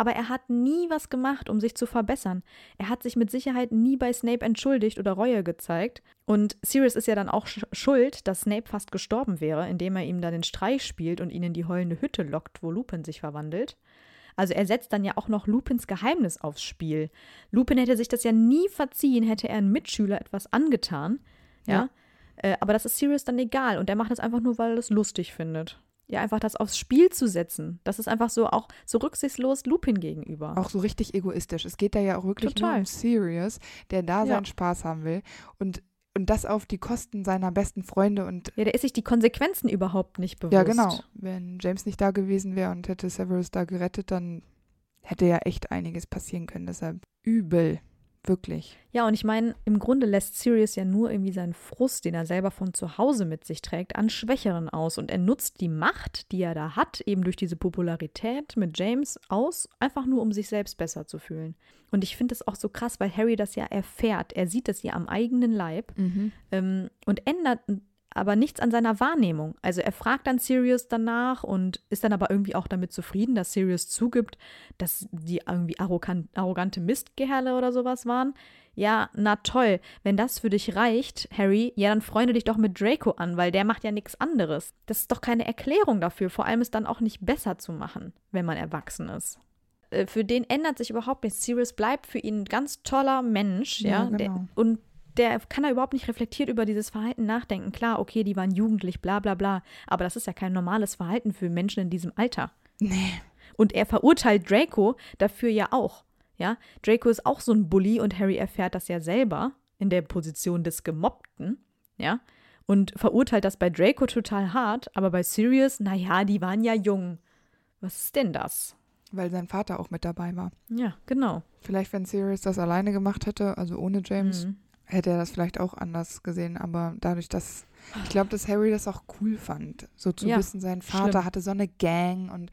aber er hat nie was gemacht, um sich zu verbessern. Er hat sich mit Sicherheit nie bei Snape entschuldigt oder Reue gezeigt. Und Sirius ist ja dann auch schuld, dass Snape fast gestorben wäre, indem er ihm dann den Streich spielt und ihn in die heulende Hütte lockt, wo Lupin sich verwandelt. Also er setzt dann ja auch noch Lupins Geheimnis aufs Spiel. Lupin hätte sich das ja nie verziehen, hätte er einen Mitschüler etwas angetan. Ja. ja. Äh, aber das ist Sirius dann egal und er macht das einfach nur, weil er es lustig findet ja, einfach das aufs Spiel zu setzen. Das ist einfach so auch so rücksichtslos Lupin gegenüber. Auch so richtig egoistisch. Es geht da ja auch wirklich Total. nur um Sirius, der da ja. seinen Spaß haben will. Und und das auf die Kosten seiner besten Freunde und. Ja, der ist sich die Konsequenzen überhaupt nicht bewusst. Ja, genau. Wenn James nicht da gewesen wäre und hätte Severus da gerettet, dann hätte ja echt einiges passieren können. Deshalb übel. Wirklich. Ja, und ich meine, im Grunde lässt Sirius ja nur irgendwie seinen Frust, den er selber von zu Hause mit sich trägt, an Schwächeren aus. Und er nutzt die Macht, die er da hat, eben durch diese Popularität mit James aus, einfach nur, um sich selbst besser zu fühlen. Und ich finde es auch so krass, weil Harry das ja erfährt. Er sieht das ja am eigenen Leib mhm. ähm, und ändert aber nichts an seiner Wahrnehmung. Also er fragt dann Sirius danach und ist dann aber irgendwie auch damit zufrieden, dass Sirius zugibt, dass die irgendwie arrogant, arrogante Mistgerle oder sowas waren. Ja, na toll. Wenn das für dich reicht, Harry, ja, dann freunde dich doch mit Draco an, weil der macht ja nichts anderes. Das ist doch keine Erklärung dafür, vor allem es dann auch nicht besser zu machen, wenn man erwachsen ist äh, für den ändert sich überhaupt nichts. Sirius bleibt für ihn ein ganz toller Mensch, ja, ja genau. der, und der kann da überhaupt nicht reflektiert über dieses Verhalten nachdenken. Klar, okay, die waren jugendlich, bla bla bla, aber das ist ja kein normales Verhalten für Menschen in diesem Alter. Nee. Und er verurteilt Draco dafür ja auch. Ja, Draco ist auch so ein Bully und Harry erfährt das ja selber in der Position des Gemobbten, ja, und verurteilt das bei Draco total hart, aber bei Sirius, naja, die waren ja jung. Was ist denn das? Weil sein Vater auch mit dabei war. Ja, genau. Vielleicht, wenn Sirius das alleine gemacht hätte, also ohne James, mhm hätte er das vielleicht auch anders gesehen, aber dadurch, dass ich glaube, dass Harry das auch cool fand, so zu ja, wissen, sein Vater schlimm. hatte so eine Gang und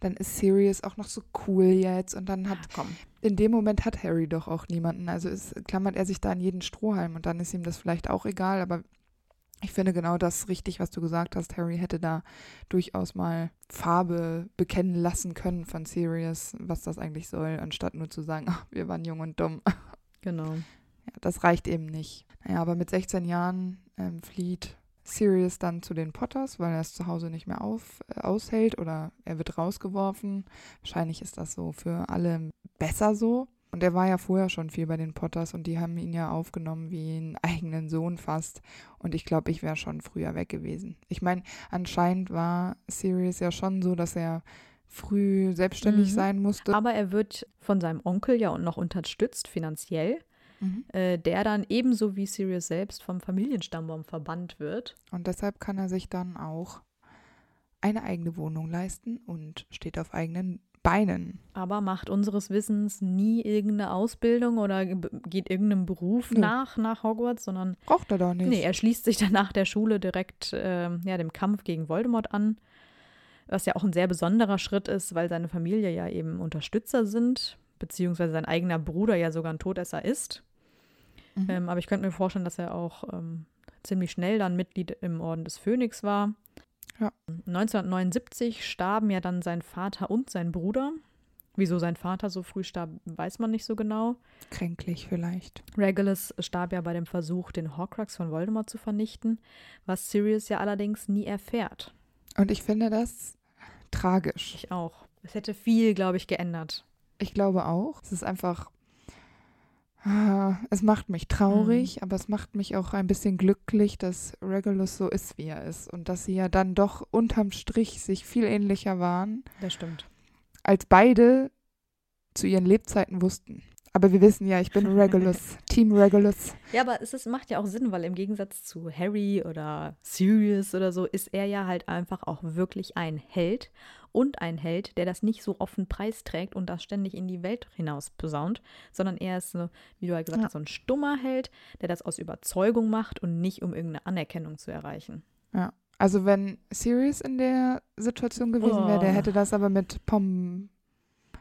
dann ist Sirius auch noch so cool jetzt und dann hat ja, in dem Moment hat Harry doch auch niemanden, also ist, klammert er sich da an jeden Strohhalm und dann ist ihm das vielleicht auch egal, aber ich finde genau das richtig, was du gesagt hast. Harry hätte da durchaus mal Farbe bekennen lassen können von Sirius, was das eigentlich soll, anstatt nur zu sagen, ach, wir waren jung und dumm. Genau ja, das reicht eben nicht. Naja, aber mit 16 Jahren ähm, flieht Sirius dann zu den Potters, weil er es zu Hause nicht mehr auf, äh, aushält oder er wird rausgeworfen. Wahrscheinlich ist das so für alle besser so. Und er war ja vorher schon viel bei den Potters und die haben ihn ja aufgenommen wie einen eigenen Sohn fast. Und ich glaube, ich wäre schon früher weg gewesen. Ich meine, anscheinend war Sirius ja schon so, dass er früh selbstständig mhm. sein musste. Aber er wird von seinem Onkel ja noch unterstützt finanziell mhm. äh, der dann ebenso wie Sirius selbst vom Familienstammbaum verbannt wird. Und deshalb kann er sich dann auch eine eigene Wohnung leisten und steht auf eigenen Beinen. Aber macht unseres Wissens nie irgendeine Ausbildung oder geht irgendeinem Beruf nee. nach, nach Hogwarts, sondern. Braucht er doch nicht. Nee, er schließt sich dann nach der Schule direkt äh, ja, dem Kampf gegen Voldemort an. Was ja auch ein sehr besonderer Schritt ist, weil seine Familie ja eben Unterstützer sind, beziehungsweise sein eigener Bruder ja sogar ein Todesser ist. Mhm. Ähm, aber ich könnte mir vorstellen, dass er auch ähm, ziemlich schnell dann Mitglied im Orden des Phönix war. Ja. 1979 starben ja dann sein Vater und sein Bruder. Wieso sein Vater so früh starb, weiß man nicht so genau. Kränklich vielleicht. Regulus starb ja bei dem Versuch, den Horcrux von Voldemort zu vernichten, was Sirius ja allerdings nie erfährt. Und ich finde das tragisch. Ich auch. Es hätte viel, glaube ich, geändert. Ich glaube auch. Es ist einfach es macht mich traurig, mhm. aber es macht mich auch ein bisschen glücklich, dass Regulus so ist, wie er ist. Und dass sie ja dann doch unterm Strich sich viel ähnlicher waren. Das stimmt. Als beide zu ihren Lebzeiten wussten. Aber wir wissen ja, ich bin Regulus, Team Regulus. Ja, aber es ist, macht ja auch Sinn, weil im Gegensatz zu Harry oder Sirius oder so ist er ja halt einfach auch wirklich ein Held und ein Held, der das nicht so offen preisträgt und das ständig in die Welt hinaus posaunt, sondern er ist, so, wie du halt gesagt ja. hast, so ein stummer Held, der das aus Überzeugung macht und nicht um irgendeine Anerkennung zu erreichen. Ja. Also wenn Sirius in der Situation gewesen oh. wäre, der hätte das aber mit Pom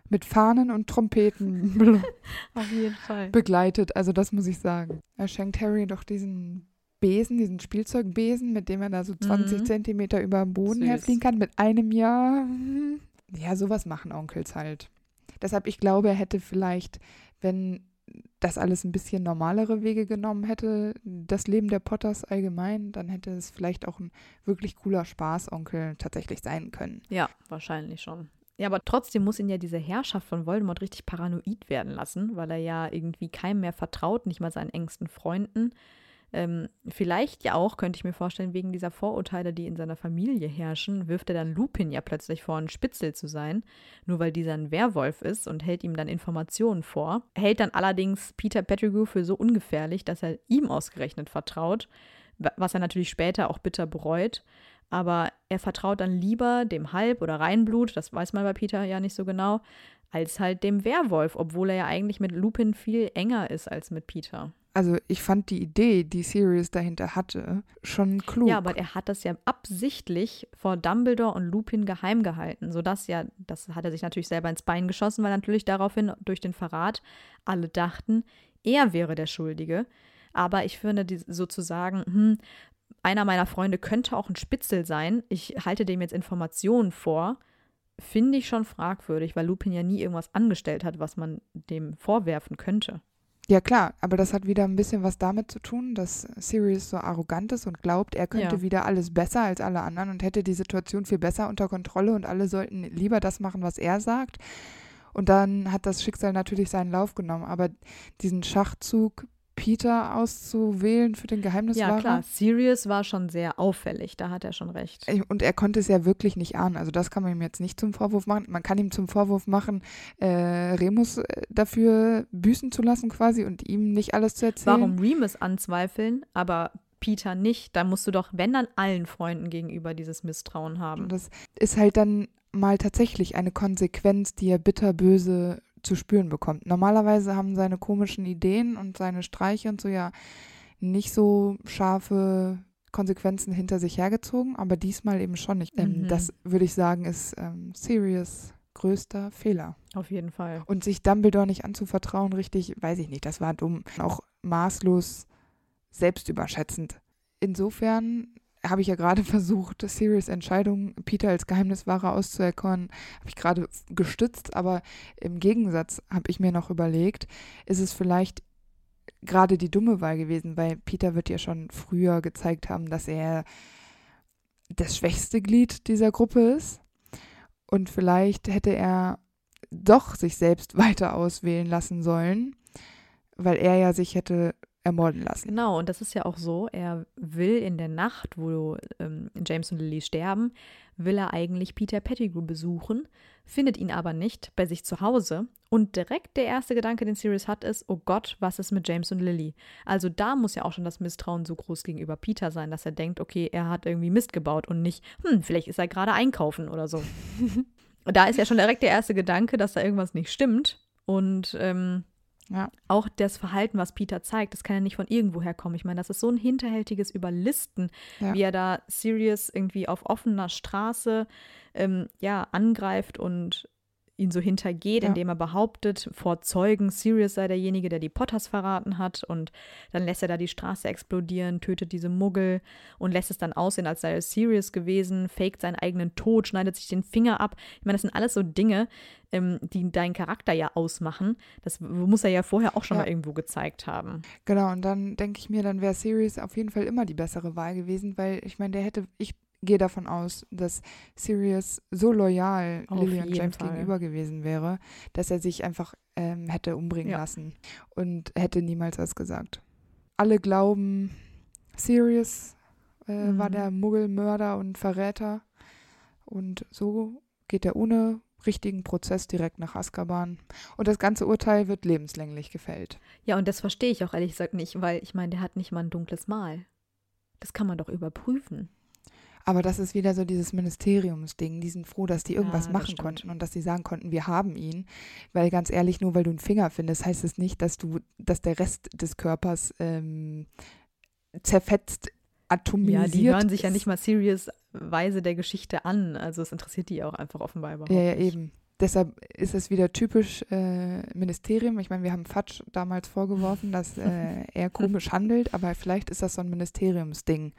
mit Fahnen und Trompeten Auf jeden Fall. begleitet. Also das muss ich sagen. Er schenkt Harry doch diesen Besen, diesen Spielzeugbesen, mit dem er da so 20 mhm. Zentimeter über dem Boden Süß. herfliegen kann, mit einem Jahr. Ja, sowas machen Onkels halt. Deshalb, ich glaube, er hätte vielleicht, wenn das alles ein bisschen normalere Wege genommen hätte, das Leben der Potters allgemein, dann hätte es vielleicht auch ein wirklich cooler Spaßonkel tatsächlich sein können. Ja, wahrscheinlich schon. Ja, aber trotzdem muss ihn ja diese Herrschaft von Voldemort richtig paranoid werden lassen, weil er ja irgendwie keinem mehr vertraut, nicht mal seinen engsten Freunden. Ähm, vielleicht ja auch, könnte ich mir vorstellen, wegen dieser Vorurteile, die in seiner Familie herrschen, wirft er dann Lupin ja plötzlich vor, ein Spitzel zu sein, nur weil dieser ein Werwolf ist und hält ihm dann Informationen vor. Hält dann allerdings Peter Pettigrew für so ungefährlich, dass er ihm ausgerechnet vertraut, was er natürlich später auch bitter bereut. Aber er vertraut dann lieber dem Halb- oder Reinblut, das weiß man bei Peter ja nicht so genau, als halt dem Werwolf, obwohl er ja eigentlich mit Lupin viel enger ist als mit Peter also ich fand die Idee, die Sirius dahinter hatte, schon klug. Ja, aber er hat das ja absichtlich vor Dumbledore und Lupin geheim gehalten, sodass ja, das hat er sich natürlich selber ins Bein geschossen, weil natürlich daraufhin durch den Verrat alle dachten, er wäre der Schuldige. Aber ich finde die, sozusagen, hm, einer meiner Freunde könnte auch ein Spitzel sein. Ich halte dem jetzt Informationen vor. Finde ich schon fragwürdig, weil Lupin ja nie irgendwas angestellt hat, was man dem vorwerfen könnte. Ja, klar, aber das hat wieder ein bisschen was damit zu tun, dass Sirius so arrogant ist und glaubt, er könnte ja. wieder alles besser als alle anderen und hätte die Situation viel besser unter Kontrolle und alle sollten lieber das machen, was er sagt. Und dann hat das Schicksal natürlich seinen Lauf genommen. Aber diesen Schachzug Peter auszuwählen für den Geheimniswahrer. Ja, klar. Sirius war schon sehr auffällig, da hat er schon recht. Und er konnte es ja wirklich nicht ahnen. Also das kann man ihm jetzt nicht zum Vorwurf machen. Man kann ihm zum Vorwurf machen, äh, Remus äh, dafür büßen zu lassen quasi und ihm nicht alles zu erzählen. Warum Remus anzweifeln, aber Peter nicht? Da musst du doch, wenn dann allen Freunden gegenüber dieses Misstrauen haben. Und das ist halt dann mal tatsächlich eine Konsequenz, die er bitterböse zu spüren bekommt. Normalerweise haben seine komischen Ideen und seine Streiche und so ja nicht so scharfe Konsequenzen hinter sich hergezogen, aber diesmal eben schon nicht. Ähm, mhm. Das würde ich sagen, ist ähm, Sirius größter Fehler. Auf jeden Fall. Und sich Dumbledore nicht anzuvertrauen, richtig, weiß ich nicht, das war dumm. Auch maßlos selbstüberschätzend. Insofern habe ich ja gerade versucht, Sirius Entscheidung, Peter als Geheimniswahrer auszuerkoren, habe ich gerade gestützt, aber im Gegensatz habe ich mir noch überlegt, ist es vielleicht gerade die dumme Wahl gewesen, weil Peter wird ja schon früher gezeigt haben, dass er das schwächste Glied dieser Gruppe ist. Und vielleicht hätte er doch sich selbst weiter auswählen lassen sollen, weil er ja sich hätte ermorden lassen. Genau, und das ist ja auch so, er will in der Nacht, wo ähm, James und Lily sterben, will er eigentlich Peter Pettigrew besuchen, findet ihn aber nicht bei sich zu Hause und direkt der erste Gedanke, den Sirius hat, ist, oh Gott, was ist mit James und Lily? Also da muss ja auch schon das Misstrauen so groß gegenüber Peter sein, dass er denkt, okay, er hat irgendwie Mist gebaut und nicht, hm, vielleicht ist er gerade einkaufen oder so. da ist ja schon direkt der erste Gedanke, dass da irgendwas nicht stimmt und ähm, ja. Auch das Verhalten, was Peter zeigt, das kann ja nicht von irgendwoher kommen. Ich meine, das ist so ein hinterhältiges Überlisten, ja. wie er da Sirius irgendwie auf offener Straße ähm, ja, angreift und ihn so hintergeht, ja. indem er behauptet, vor Zeugen, Sirius sei derjenige, der die Potters verraten hat. Und dann lässt er da die Straße explodieren, tötet diese Muggel und lässt es dann aussehen, als sei es Sirius gewesen, faked seinen eigenen Tod, schneidet sich den Finger ab. Ich meine, das sind alles so Dinge, ähm, die deinen Charakter ja ausmachen. Das muss er ja vorher auch schon ja. mal irgendwo gezeigt haben. Genau, und dann denke ich mir, dann wäre Sirius auf jeden Fall immer die bessere Wahl gewesen, weil ich meine, der hätte, ich gehe davon aus, dass Sirius so loyal Auf Lily und James Fall. gegenüber gewesen wäre, dass er sich einfach ähm, hätte umbringen ja. lassen und hätte niemals was gesagt. Alle glauben, Sirius äh, mhm. war der Muggelmörder und Verräter und so geht er ohne richtigen Prozess direkt nach Azkaban. Und das ganze Urteil wird lebenslänglich gefällt. Ja, und das verstehe ich auch ehrlich gesagt nicht, weil ich meine, der hat nicht mal ein dunkles Mal. Das kann man doch überprüfen. Aber das ist wieder so dieses Ministeriumsding. Die sind froh, dass die irgendwas ja, machen konnten und dass sie sagen konnten, wir haben ihn. Weil ganz ehrlich, nur weil du einen Finger findest, heißt es nicht, dass du, dass der Rest des Körpers ähm, zerfetzt, atomisiert. Ja, die hören sich ja nicht mal serious Weise der Geschichte an. Also es interessiert die auch einfach offenbar überhaupt Ja, ja, eben. Deshalb ist es wieder typisch äh, Ministerium. Ich meine, wir haben Fatsch damals vorgeworfen, dass äh, er komisch handelt, aber vielleicht ist das so ein Ministeriumsding.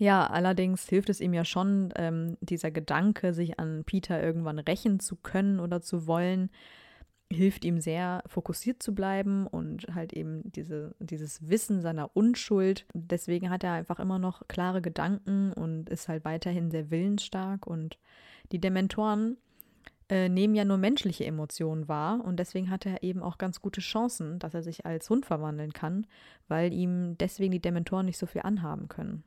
Ja, allerdings hilft es ihm ja schon, ähm, dieser Gedanke, sich an Peter irgendwann rächen zu können oder zu wollen, hilft ihm sehr, fokussiert zu bleiben und halt eben diese, dieses Wissen seiner Unschuld. Deswegen hat er einfach immer noch klare Gedanken und ist halt weiterhin sehr willensstark. Und die Dementoren äh, nehmen ja nur menschliche Emotionen wahr und deswegen hat er eben auch ganz gute Chancen, dass er sich als Hund verwandeln kann, weil ihm deswegen die Dementoren nicht so viel anhaben können.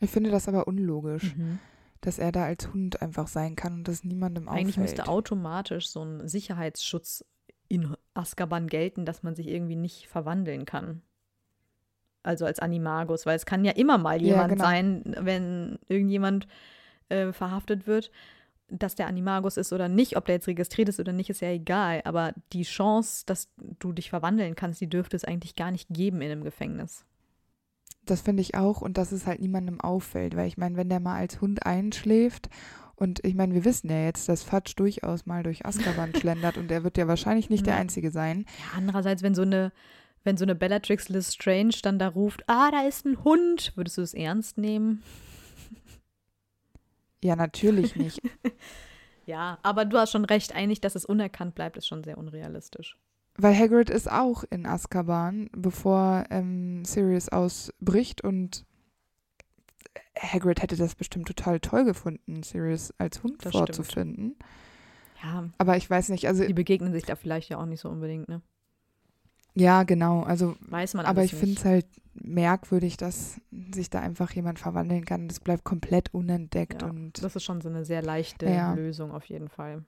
Ich finde das aber unlogisch. Mhm dass er da als Hund einfach sein kann und das niemandem auffällt. Eigentlich müsste automatisch so ein Sicherheitsschutz in Azkaban gelten, dass man sich irgendwie nicht verwandeln kann. Also als Animagus, weil es kann ja immer mal jemand ja, genau. sein, wenn irgendjemand äh, verhaftet wird, dass der Animagus ist oder nicht, ob der jetzt registriert ist oder nicht, ist ja egal. Aber die Chance, dass du dich verwandeln kannst, die dürfte es eigentlich gar nicht geben in einem Gefängnis. Das finde ich auch und dass es halt niemandem auffällt, weil ich meine, wenn der mal als Hund einschläft und ich meine, wir wissen ja jetzt, dass Fatsch durchaus mal durch Azkaban schlendert und er wird ja wahrscheinlich nicht der Einzige sein. Ja, andererseits, wenn so eine, wenn so eine Bellatrix Lestrange dann da ruft, ah, da ist ein Hund, würdest du es ernst nehmen? Ja, natürlich nicht. ja, aber du hast schon recht, eigentlich, dass es unerkannt bleibt, ist schon sehr unrealistisch. Weil Hagrid ist auch in Azkaban, bevor ähm, Sirius ausbricht und Hagrid hätte das bestimmt total toll gefunden, Sirius als Hund das vorzufinden. Stimmt. Ja. Aber ich weiß nicht, also. Die begegnen sich da vielleicht ja auch nicht so unbedingt, ne? Ja, genau. Also. Weiß man Aber ich finde es halt merkwürdig, dass sich da einfach jemand verwandeln kann. Das bleibt komplett unentdeckt ja, und. Das ist schon so eine sehr leichte ja. Lösung auf jeden Fall.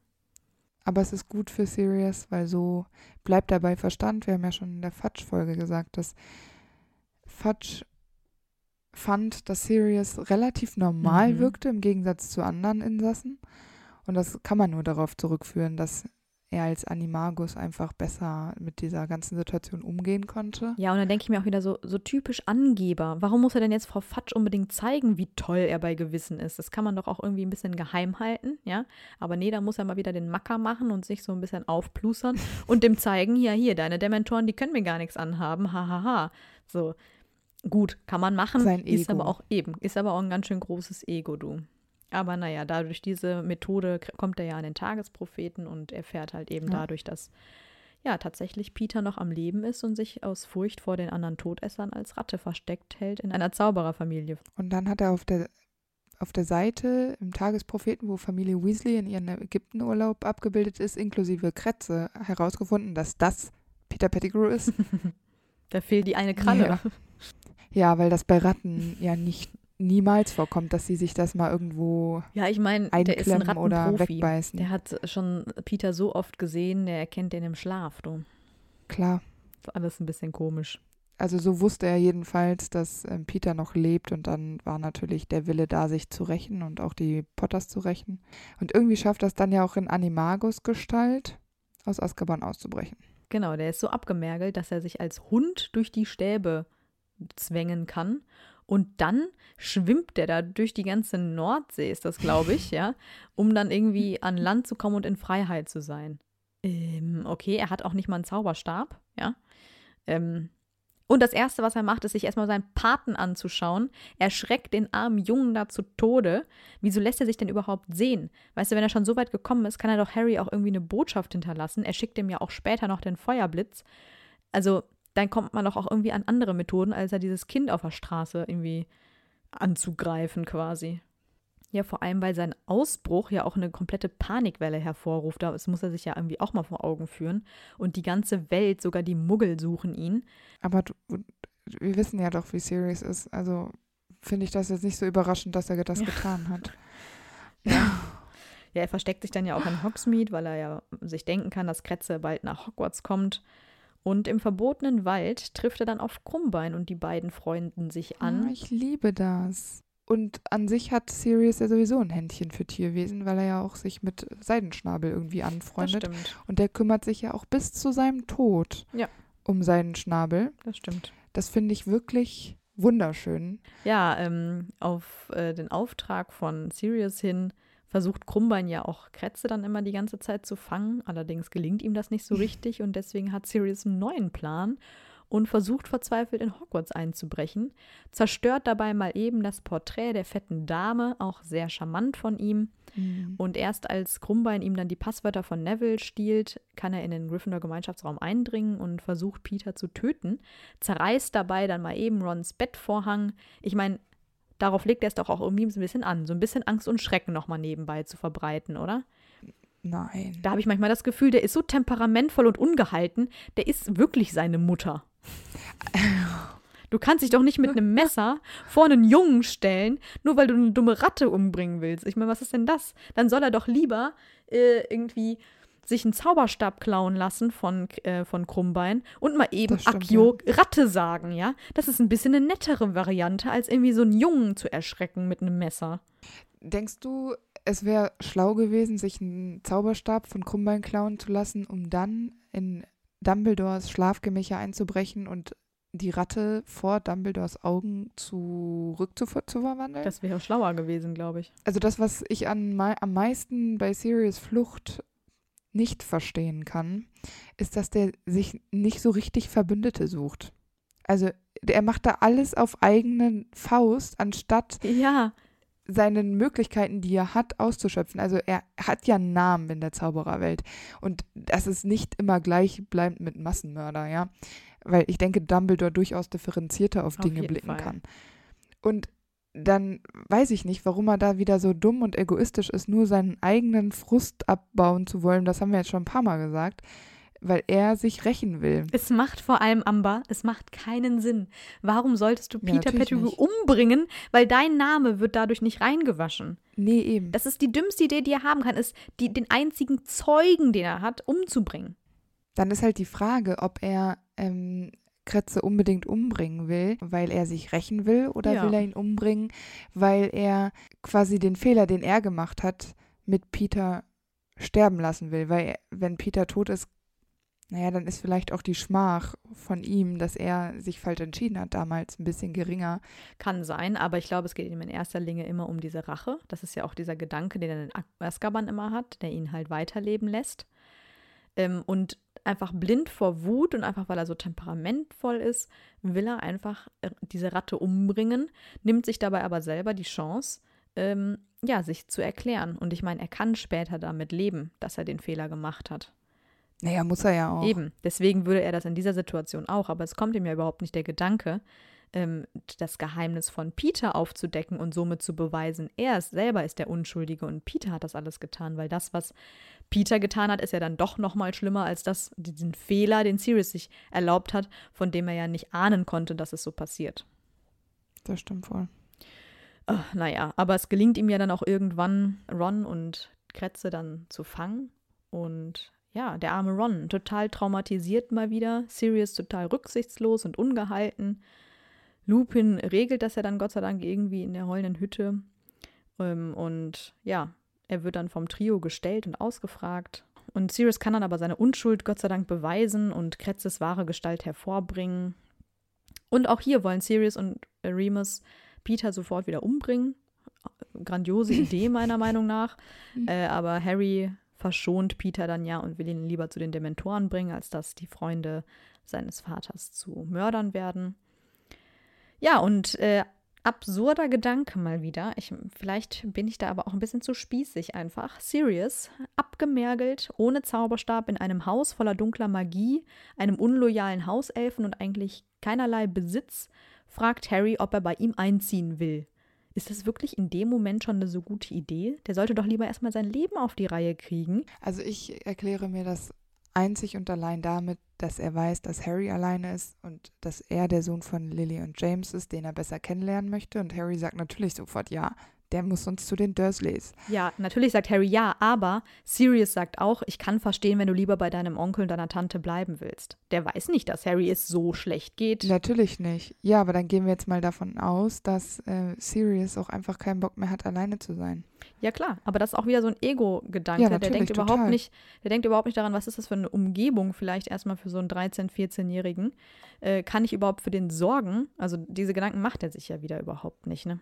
Aber es ist gut für Sirius, weil so bleibt er bei Verstand. Wir haben ja schon in der Fudge-Folge gesagt, dass Fudge fand, dass Sirius relativ normal mhm. wirkte im Gegensatz zu anderen Insassen. Und das kann man nur darauf zurückführen, dass er als Animagus einfach besser mit dieser ganzen Situation umgehen konnte. Ja, und dann denke ich mir auch wieder so, so typisch Angeber. Warum muss er denn jetzt Frau Fatsch unbedingt zeigen, wie toll er bei Gewissen ist? Das kann man doch auch irgendwie ein bisschen geheim halten, ja? Aber nee, da muss er mal wieder den Macker machen und sich so ein bisschen aufplusern und dem zeigen, ja, hier, deine Dementoren, die können mir gar nichts anhaben, hahaha. Ha, ha. So, Gut, kann man machen, Sein ist aber auch eben, ist aber auch ein ganz schön großes Ego, du. Aber naja, dadurch diese Methode kommt er ja an den Tagespropheten und erfährt halt eben ja. dadurch, dass ja tatsächlich Peter noch am Leben ist und sich aus Furcht vor den anderen Todessern als Ratte versteckt hält in einer Zaubererfamilie. Und dann hat er auf der auf der Seite im Tagespropheten, wo Familie Weasley in ihren Ägyptenurlaub abgebildet ist, inklusive Kretze, herausgefunden, dass das Peter Pettigrew ist. da fehlt die eine Kralle. Ja. Ja, weil das bei Ratten ja nicht niemals vorkommt, dass sie sich das mal irgendwo Ja, ich meine, der ist ein oder wegbeißen. Der hat schon Peter so oft gesehen, der erkennt den im Schlaf, du. Klar. Ist alles ein bisschen komisch. Also so wusste er jedenfalls, dass ähm, Peter noch lebt und dann war natürlich der Wille da, sich zu rächen und auch die Potters zu rächen. Und irgendwie schafft das dann ja auch in Animagus Gestalt aus Azkaban auszubrechen. Genau, der ist so abgemergelt, dass er sich als Hund durch die Stäbe zwängen kann. Und dann schwimmt der da durch die ganze Nordsee, ist das, glaube ich, ja, um dann irgendwie an Land zu kommen und in Freiheit zu sein. Ähm, okay, er hat auch nicht mal einen Zauberstab, ja. Ähm, und das Erste, was er macht, ist sich erstmal seinen Paten anzuschauen. Er schreckt den armen Jungen da zu Tode. Wieso lässt er sich denn überhaupt sehen? Weißt du, wenn er schon so weit gekommen ist, kann er doch Harry auch irgendwie eine Botschaft hinterlassen. Er schickt ihm ja auch später noch den Feuerblitz. Also, dann kommt man doch auch irgendwie an andere Methoden, als ja dieses Kind auf der Straße irgendwie anzugreifen quasi. Ja, vor allem, weil sein Ausbruch ja auch eine komplette Panikwelle hervorruft. Das muss er sich ja irgendwie auch mal vor Augen führen. Und die ganze Welt, sogar die Muggel suchen ihn. Aber du, wir wissen ja doch, wie Sirius ist. Also finde ich das jetzt nicht so überraschend, dass er das ja. getan hat. Ja. ja, er versteckt sich dann ja auch in Hogsmeade, weil er ja sich denken kann, dass Kretze bald nach Hogwarts kommt. Und im verbotenen Wald trifft er dann auf Krummbein und die beiden freunden sich an. Oh, ich liebe das. Und an sich hat Sirius ja sowieso ein Händchen für Tierwesen, weil er ja auch sich mit Seidenschnabel irgendwie anfreundet. Das stimmt. Und der kümmert sich ja auch bis zu seinem Tod ja. um Seidenschnabel. Das stimmt. Das finde ich wirklich wunderschön. Ja, ähm, auf äh, den Auftrag von Sirius hin versucht Krummbein ja auch Kretze dann immer die ganze Zeit zu fangen. Allerdings gelingt ihm das nicht so richtig und deswegen hat Sirius einen neuen Plan. und versucht verzweifelt in Hogwarts einzubrechen, zerstört dabei mal eben das Porträt der fetten Dame, auch sehr charmant von ihm. Mhm. Und erst als Krummbein ihm dann die Passwörter von Neville stiehlt, kann er in den Gryffindor-Gemeinschaftsraum eindringen und versucht Peter zu töten, zerreißt dabei dann mal eben Rons Bettvorhang. Ich meine, darauf legt er es doch auch irgendwie ein bisschen an, so ein bisschen Angst und Schrecken nochmal nebenbei zu verbreiten, oder? Nein. Da habe ich manchmal das Gefühl, der ist so temperamentvoll und ungehalten, der ist wirklich seine Mutter. Du kannst dich doch nicht mit einem Messer vor einen Jungen stellen, nur weil du eine dumme Ratte umbringen willst. Ich meine, was ist denn das? Dann soll er doch lieber äh, irgendwie sich einen Zauberstab klauen lassen von, äh, von Krummbein und mal eben stimmt, Akio ja. Ratte sagen, ja? Das ist ein bisschen eine nettere Variante, als irgendwie so einen Jungen zu erschrecken mit einem Messer. Denkst du, es wäre schlau gewesen, sich einen Zauberstab von Krummbein klauen zu lassen, um dann in Dumbledores Schlafgemächer einzubrechen und die Ratte vor Dumbledores Augen zurück zu, zu verwandeln? Das wäre schlauer gewesen, glaube ich. Also das, was ich an, am meisten bei Sirius Flucht nicht verstehen kann, ist, dass der sich nicht so richtig Verbündete sucht. Also er macht da alles auf eigene Faust, anstatt ja seinen Möglichkeiten, die er hat, auszuschöpfen. Also er hat ja einen Namen in der Zaubererwelt. Und das ist nicht immer gleich bleibt mit Massenmörder, ja. Weil ich denke, Dumbledore durchaus differenzierter auf, auf Dinge blicken Fall. kann. Und dann weiß ich nicht, warum er da wieder so dumm und egoistisch ist, nur seinen eigenen Frust abbauen zu wollen. Das haben wir jetzt schon ein paar Mal gesagt weil er sich rächen will. Es macht vor allem, Amber, es macht keinen Sinn. Warum solltest du Peter ja, Pettigrew umbringen, weil dein Name wird dadurch nicht reingewaschen? Nee, eben. Das ist die dümmste Idee, die er haben kann, ist, die, den einzigen Zeugen, den er hat, umzubringen. Dann ist halt die Frage, ob er ähm, Kretze unbedingt umbringen will, weil er sich rächen will, oder ja. will er ihn umbringen, weil er quasi den Fehler, den er gemacht hat, mit Peter sterben lassen will. Weil wenn Peter tot ist, naja, dann ist vielleicht auch die Schmach von ihm, dass er sich falsch entschieden hat damals, ein bisschen geringer. Kann sein, aber ich glaube, es geht ihm in erster Linie immer um diese Rache. Das ist ja auch dieser Gedanke, den er in Azkaban immer hat, der ihn halt weiterleben lässt. Ähm, und einfach blind vor Wut und einfach weil er so temperamentvoll ist, will er einfach äh, diese Ratte umbringen, nimmt sich dabei aber selber die Chance, ähm, ja, sich zu erklären. Und ich meine, er kann später damit leben, dass er den Fehler gemacht hat. Naja, muss er ja auch. Eben, deswegen würde er das in dieser Situation auch, aber es kommt ihm ja überhaupt nicht der Gedanke, ähm, das Geheimnis von Peter aufzudecken und somit zu beweisen, er ist, selber ist der Unschuldige und Peter hat das alles getan, weil das, was Peter getan hat, ist ja dann doch noch mal schlimmer als das, diesen Fehler, den Sirius sich erlaubt hat, von dem er ja nicht ahnen konnte, dass es so passiert. Das stimmt voll. Ach, naja, aber es gelingt ihm ja dann auch irgendwann, Ron und Kretze dann zu fangen und ja, der arme Ron, total traumatisiert mal wieder, Sirius total rücksichtslos und ungehalten. Lupin regelt das ja dann Gott sei Dank irgendwie in der heulenden Hütte. Ähm, und ja, er wird dann vom Trio gestellt und ausgefragt. Und Sirius kann dann aber seine Unschuld Gott sei Dank beweisen und Kretzes wahre Gestalt hervorbringen. Und auch hier wollen Sirius und Remus Peter sofort wieder umbringen. Grandiose Idee meiner Meinung nach. Mhm. Äh, aber Harry verschont Peter dann ja und will ihn lieber zu den Dementoren bringen, als dass die Freunde seines Vaters zu Mördern werden. Ja, und äh, absurder Gedanke mal wieder. Ich, vielleicht bin ich da aber auch ein bisschen zu spießig einfach. Sirius, abgemergelt, ohne Zauberstab, in einem Haus voller dunkler Magie, einem unloyalen Hauselfen und eigentlich keinerlei Besitz, fragt Harry, ob er bei ihm einziehen will. Ist das wirklich in dem Moment schon eine so gute Idee? Der sollte doch lieber erstmal sein Leben auf die Reihe kriegen. Also ich erkläre mir das einzig und allein damit, dass er weiß, dass Harry alleine ist und dass er der Sohn von Lily und James ist, den er besser kennenlernen möchte. Und Harry sagt natürlich sofort ja der muss uns zu den Dursleys. Ja, natürlich sagt Harry ja, aber Sirius sagt auch, ich kann verstehen, wenn du lieber bei deinem Onkel und deiner Tante bleiben willst. Der weiß nicht, dass Harry es so schlecht geht. Natürlich nicht. Ja, aber dann gehen wir jetzt mal davon aus, dass äh, Sirius auch einfach keinen Bock mehr hat, alleine zu sein. Ja, klar, aber das ist auch wieder so ein Ego-Gedanke. Ja, der denkt total. überhaupt nicht, der denkt überhaupt nicht daran, was ist das für eine Umgebung, vielleicht erstmal für so einen 13-, 14-Jährigen. Äh, kann ich überhaupt für den sorgen? Also diese Gedanken macht er sich ja wieder überhaupt nicht, ne?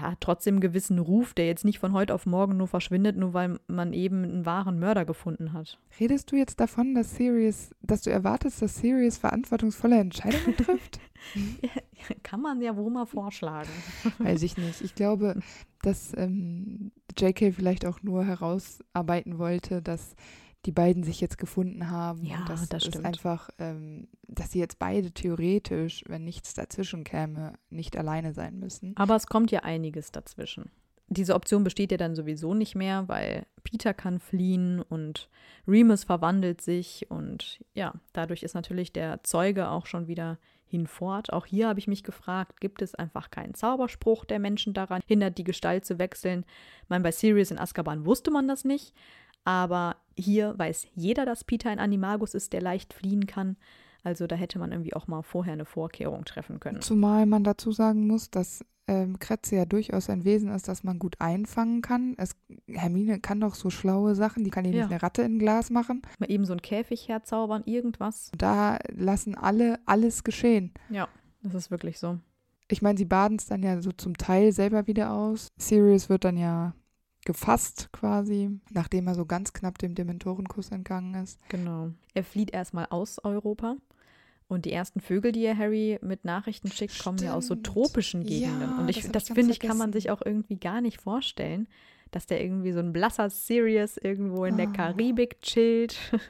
Hat trotzdem einen gewissen Ruf, der jetzt nicht von heute auf morgen nur verschwindet, nur weil man eben einen wahren Mörder gefunden hat. Redest du jetzt davon, dass Sirius, dass du erwartest, dass Sirius verantwortungsvolle Entscheidungen trifft? Kann man ja wohl mal vorschlagen. Weiß ich nicht. Ich glaube, dass ähm, JK vielleicht auch nur herausarbeiten wollte, dass die beiden sich jetzt gefunden haben. Ja, und das es stimmt. einfach, ähm, dass sie jetzt beide theoretisch, wenn nichts dazwischen käme, nicht alleine sein müssen. Aber es kommt ja einiges dazwischen. Diese Option besteht ja dann sowieso nicht mehr, weil Peter kann fliehen und Remus verwandelt sich und ja, dadurch ist natürlich der Zeuge auch schon wieder hinfort. Auch hier habe ich mich gefragt, gibt es einfach keinen Zauberspruch, der Menschen daran hindert, die Gestalt zu wechseln? Ich meine, bei Sirius in Azkaban wusste man das nicht, aber hier weiß jeder, dass Peter ein Animagus ist, der leicht fliehen kann. Also da hätte man irgendwie auch mal vorher eine Vorkehrung treffen können. Zumal man dazu sagen muss, dass ähm, Kretze ja durchaus ein Wesen ist, das man gut einfangen kann. Es, Hermine kann doch so schlaue Sachen, die kann Ja. nicht eine Ratte in ein Glas machen. Mal eben so einen Käfig herzaubern, irgendwas. Da lassen alle alles geschehen. Ja, das ist wirklich so. Ich meine, sie baden es dann ja so zum Teil selber wieder aus. Sirius wird dann ja gefasst quasi, nachdem er so ganz knapp dem Dementorenkuss entgangen ist. Genau. Er flieht erstmal aus Europa. Und die ersten Vögel, die er Harry mit Nachrichten schickt, kommen ja aus so Stimmt. tropischen Gegenden. Ja, und ich, das das, ich finde ich, kann man sich auch irgendwie gar nicht vorstellen, dass der irgendwie so ein blasser Sirius irgendwo in der Ah. Karibik chillt.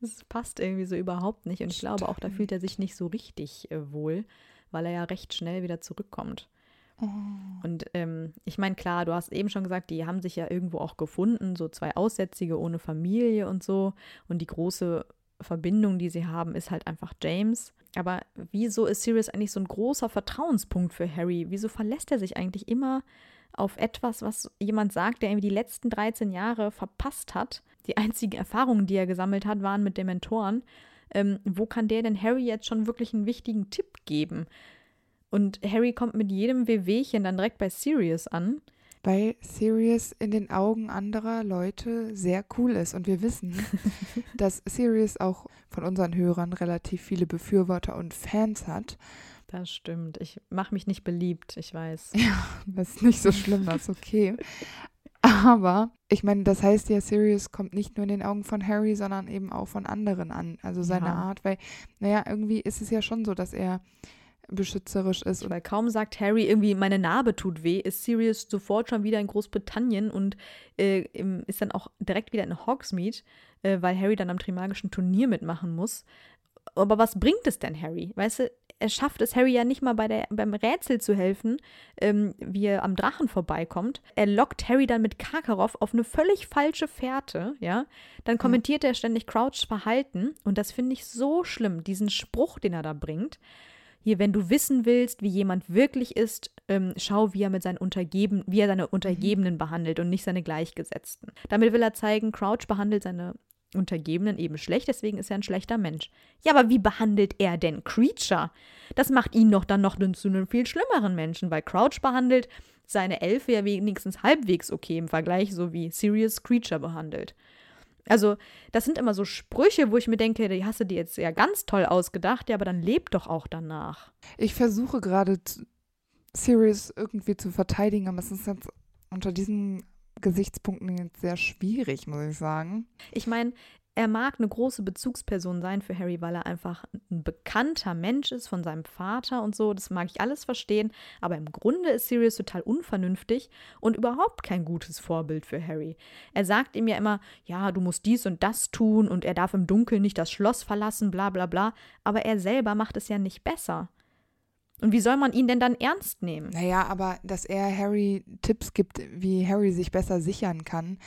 Das passt irgendwie so überhaupt nicht. Und ich glaube auch, da Stimmt. fühlt er sich nicht so richtig äh, wohl, weil er ja recht schnell wieder zurückkommt. Oh. Und ähm, ich meine, klar, du hast eben schon gesagt, die haben sich ja irgendwo auch gefunden, so zwei Aussätzige ohne Familie und so. Und die große Verbindung, die sie haben, ist halt einfach James. Aber wieso ist Sirius eigentlich so ein großer Vertrauenspunkt für Harry? Wieso verlässt er sich eigentlich immer auf etwas, was jemand sagt, der irgendwie die letzten 13 Jahre verpasst hat? Die einzigen Erfahrungen, die er gesammelt hat, waren mit Dementoren. Ähm, wo kann der denn Harry jetzt schon wirklich einen wichtigen Tipp geben? Und Harry kommt mit jedem Wehwehchen dann direkt bei Sirius an. Weil Sirius in den Augen anderer Leute sehr cool ist. Und wir wissen, dass Sirius auch von unseren Hörern relativ viele Befürworter und Fans hat. Das stimmt. Ich mache mich nicht beliebt, ich weiß. Ja, das ist nicht so schlimm, das ist okay. Aber ich meine, das heißt ja, Sirius kommt nicht nur in den Augen von Harry, sondern eben auch von anderen an. Also seine Ja. Art, weil, naja, irgendwie ist es ja schon so, dass er beschützerisch ist. Weil kaum sagt Harry irgendwie, meine Narbe tut weh, ist Sirius sofort schon wieder in Großbritannien und äh, ist dann auch direkt wieder in Hogsmeade, äh, weil Harry dann am Trimagischen Turnier mitmachen muss. Aber was bringt es denn Harry? Weißt du, er schafft es Harry ja nicht mal bei der, beim Rätsel zu helfen, ähm, wie er am Drachen vorbeikommt. Er lockt Harry dann mit Karkaroff auf eine völlig falsche Fährte, ja. Dann kommentiert er ständig Crouchs Verhalten und das finde ich so schlimm, diesen Spruch, den er da bringt. Hier, wenn du wissen willst, wie jemand wirklich ist, ähm, schau, wie er mit seinen Untergeben, wie er seine Untergebenen behandelt und nicht seine Gleichgesetzten. Damit will er zeigen, Crouch behandelt seine Untergebenen eben schlecht, deswegen ist er ein schlechter Mensch. Ja, aber wie behandelt er denn Creature? Das macht ihn doch dann noch zu einem viel schlimmeren Menschen, weil Crouch behandelt seine Elfe ja wenigstens halbwegs okay im Vergleich, so wie Sirius Creature behandelt. Also, das sind immer so Sprüche, wo ich mir denke, die hast du dir jetzt ja ganz toll ausgedacht, ja, aber dann lebt doch auch danach. ich versuche gerade Sirius irgendwie zu verteidigen, aber es ist jetzt unter diesen Gesichtspunkten jetzt sehr schwierig, muss ich sagen. Ich meine, er mag eine große Bezugsperson sein für Harry, weil er einfach ein bekannter Mensch ist von seinem Vater und so. Das mag ich alles verstehen. Aber im Grunde ist Sirius total unvernünftig und überhaupt kein gutes Vorbild für Harry. Er sagt ihm ja immer, ja, du musst dies und das tun und er darf im Dunkeln nicht das Schloss verlassen, bla bla bla. Aber er selber macht es ja nicht besser. Und wie soll man ihn denn dann ernst nehmen? Naja, aber dass er Harry Tipps gibt, wie Harry sich besser sichern kann,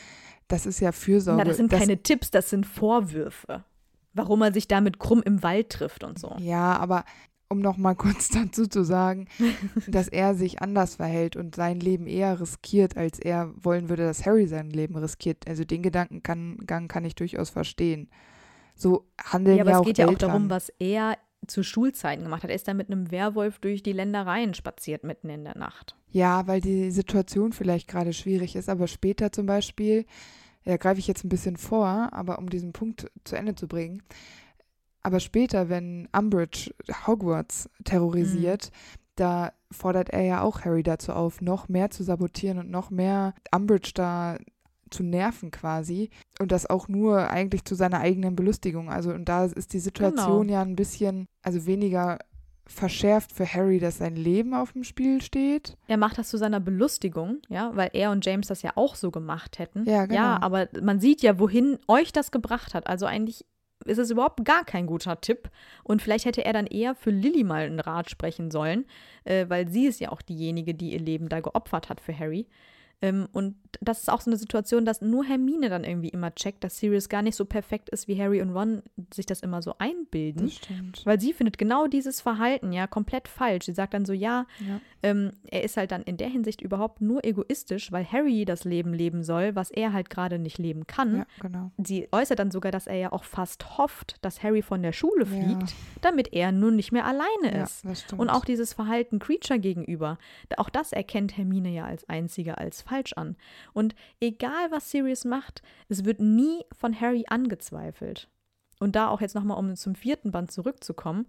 das ist ja Fürsorge. Na, das sind keine Tipps, das sind Vorwürfe. Warum er sich damit krumm im Wald trifft und so. Ja, aber um noch mal kurz dazu zu sagen, dass er sich anders verhält und sein Leben eher riskiert, als er wollen würde, dass Harry sein Leben riskiert. Also den Gedankengang kann ich durchaus verstehen. So handeln Ja, ja, aber auch es geht ja auch darum, was er zu Schulzeiten gemacht hat. Er ist da mit einem Werwolf durch die Ländereien spaziert mitten in der Nacht. Ja, weil die Situation vielleicht gerade schwierig ist, aber später zum Beispiel, da greife ich jetzt ein bisschen vor, aber um diesen Punkt zu Ende zu bringen, aber später, wenn Umbridge Hogwarts terrorisiert, da fordert er ja auch Harry dazu auf, noch mehr zu sabotieren und noch mehr Umbridge da zu nerven quasi. Und das auch nur eigentlich zu seiner eigenen Belustigung. Also, und da ist die Situation genau. ja ein bisschen, also weniger verschärft für Harry, dass sein Leben auf dem Spiel steht. Er macht das zu seiner Belustigung, ja, weil er und James das ja auch so gemacht hätten. Ja, genau. Ja, aber man sieht ja, wohin euch das gebracht hat. Also eigentlich ist es überhaupt gar kein guter Tipp. Und vielleicht hätte er dann eher für Lilly mal einen Rat sprechen sollen, äh, weil sie ist ja auch diejenige, die ihr Leben da geopfert hat für Harry. Ähm, und das ist auch so eine Situation, dass nur Hermine dann irgendwie immer checkt, dass Sirius gar nicht so perfekt ist, wie Harry und Ron sich das immer so einbilden. Das stimmt. Weil sie findet genau dieses Verhalten ja komplett falsch. Sie sagt dann so, ja, ja. Ähm, er ist halt dann in der Hinsicht überhaupt nur egoistisch, weil Harry das Leben leben soll, was er halt gerade nicht leben kann. Ja, genau. Sie äußert dann sogar, dass er ja auch fast hofft, dass Harry von der Schule fliegt, ja. damit er nun nicht mehr alleine ist. Und auch dieses Verhalten Creature gegenüber, auch das erkennt Hermine ja als einzige als falsch an. Und egal was Sirius macht, es wird nie von Harry angezweifelt. Und da auch jetzt nochmal, um zum vierten Band zurückzukommen,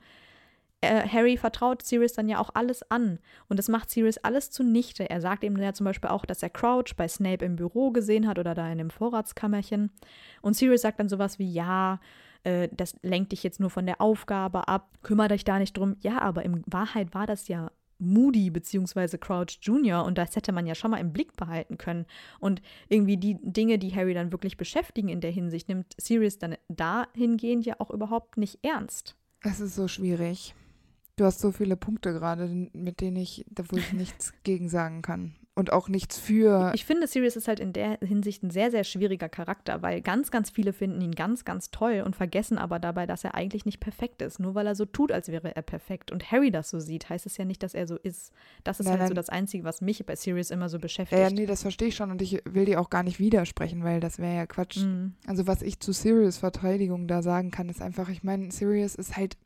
äh, Harry vertraut Sirius dann ja auch alles an und das macht Sirius alles zunichte. Er sagt ihm ja zum Beispiel auch, dass er Crouch bei Snape im Büro gesehen hat oder da in dem Vorratskammerchen. Und Sirius sagt dann sowas wie, ja, äh, das lenkt dich jetzt nur von der Aufgabe ab, kümmere dich da nicht drum. Ja, aber in Wahrheit war das ja Moody bzw. Crouch Jr. und das hätte man ja schon mal im Blick behalten können. Und irgendwie die Dinge, die Harry dann wirklich beschäftigen in der Hinsicht, nimmt Sirius dann dahingehend ja auch überhaupt nicht ernst. Es ist so schwierig. Du hast so viele Punkte gerade, mit denen ich, wo ich nichts gegen sagen kann. Und auch nichts für. Ich finde, Sirius ist halt in der Hinsicht ein sehr, sehr schwieriger Charakter, weil ganz, ganz viele finden ihn ganz, ganz toll und vergessen aber dabei, dass er eigentlich nicht perfekt ist. Nur weil er so tut, als wäre er perfekt. Und Harry das so sieht, heißt es ja nicht, dass er so ist. Das ist nein, halt nein. so das Einzige, was mich bei Sirius immer so beschäftigt. Ja, nee, das verstehe ich schon und ich will dir auch gar nicht widersprechen, weil das wäre ja Quatsch. Mhm. Also, was ich zu Sirius Verteidigung da sagen kann, ist einfach, ich meine, Sirius ist halt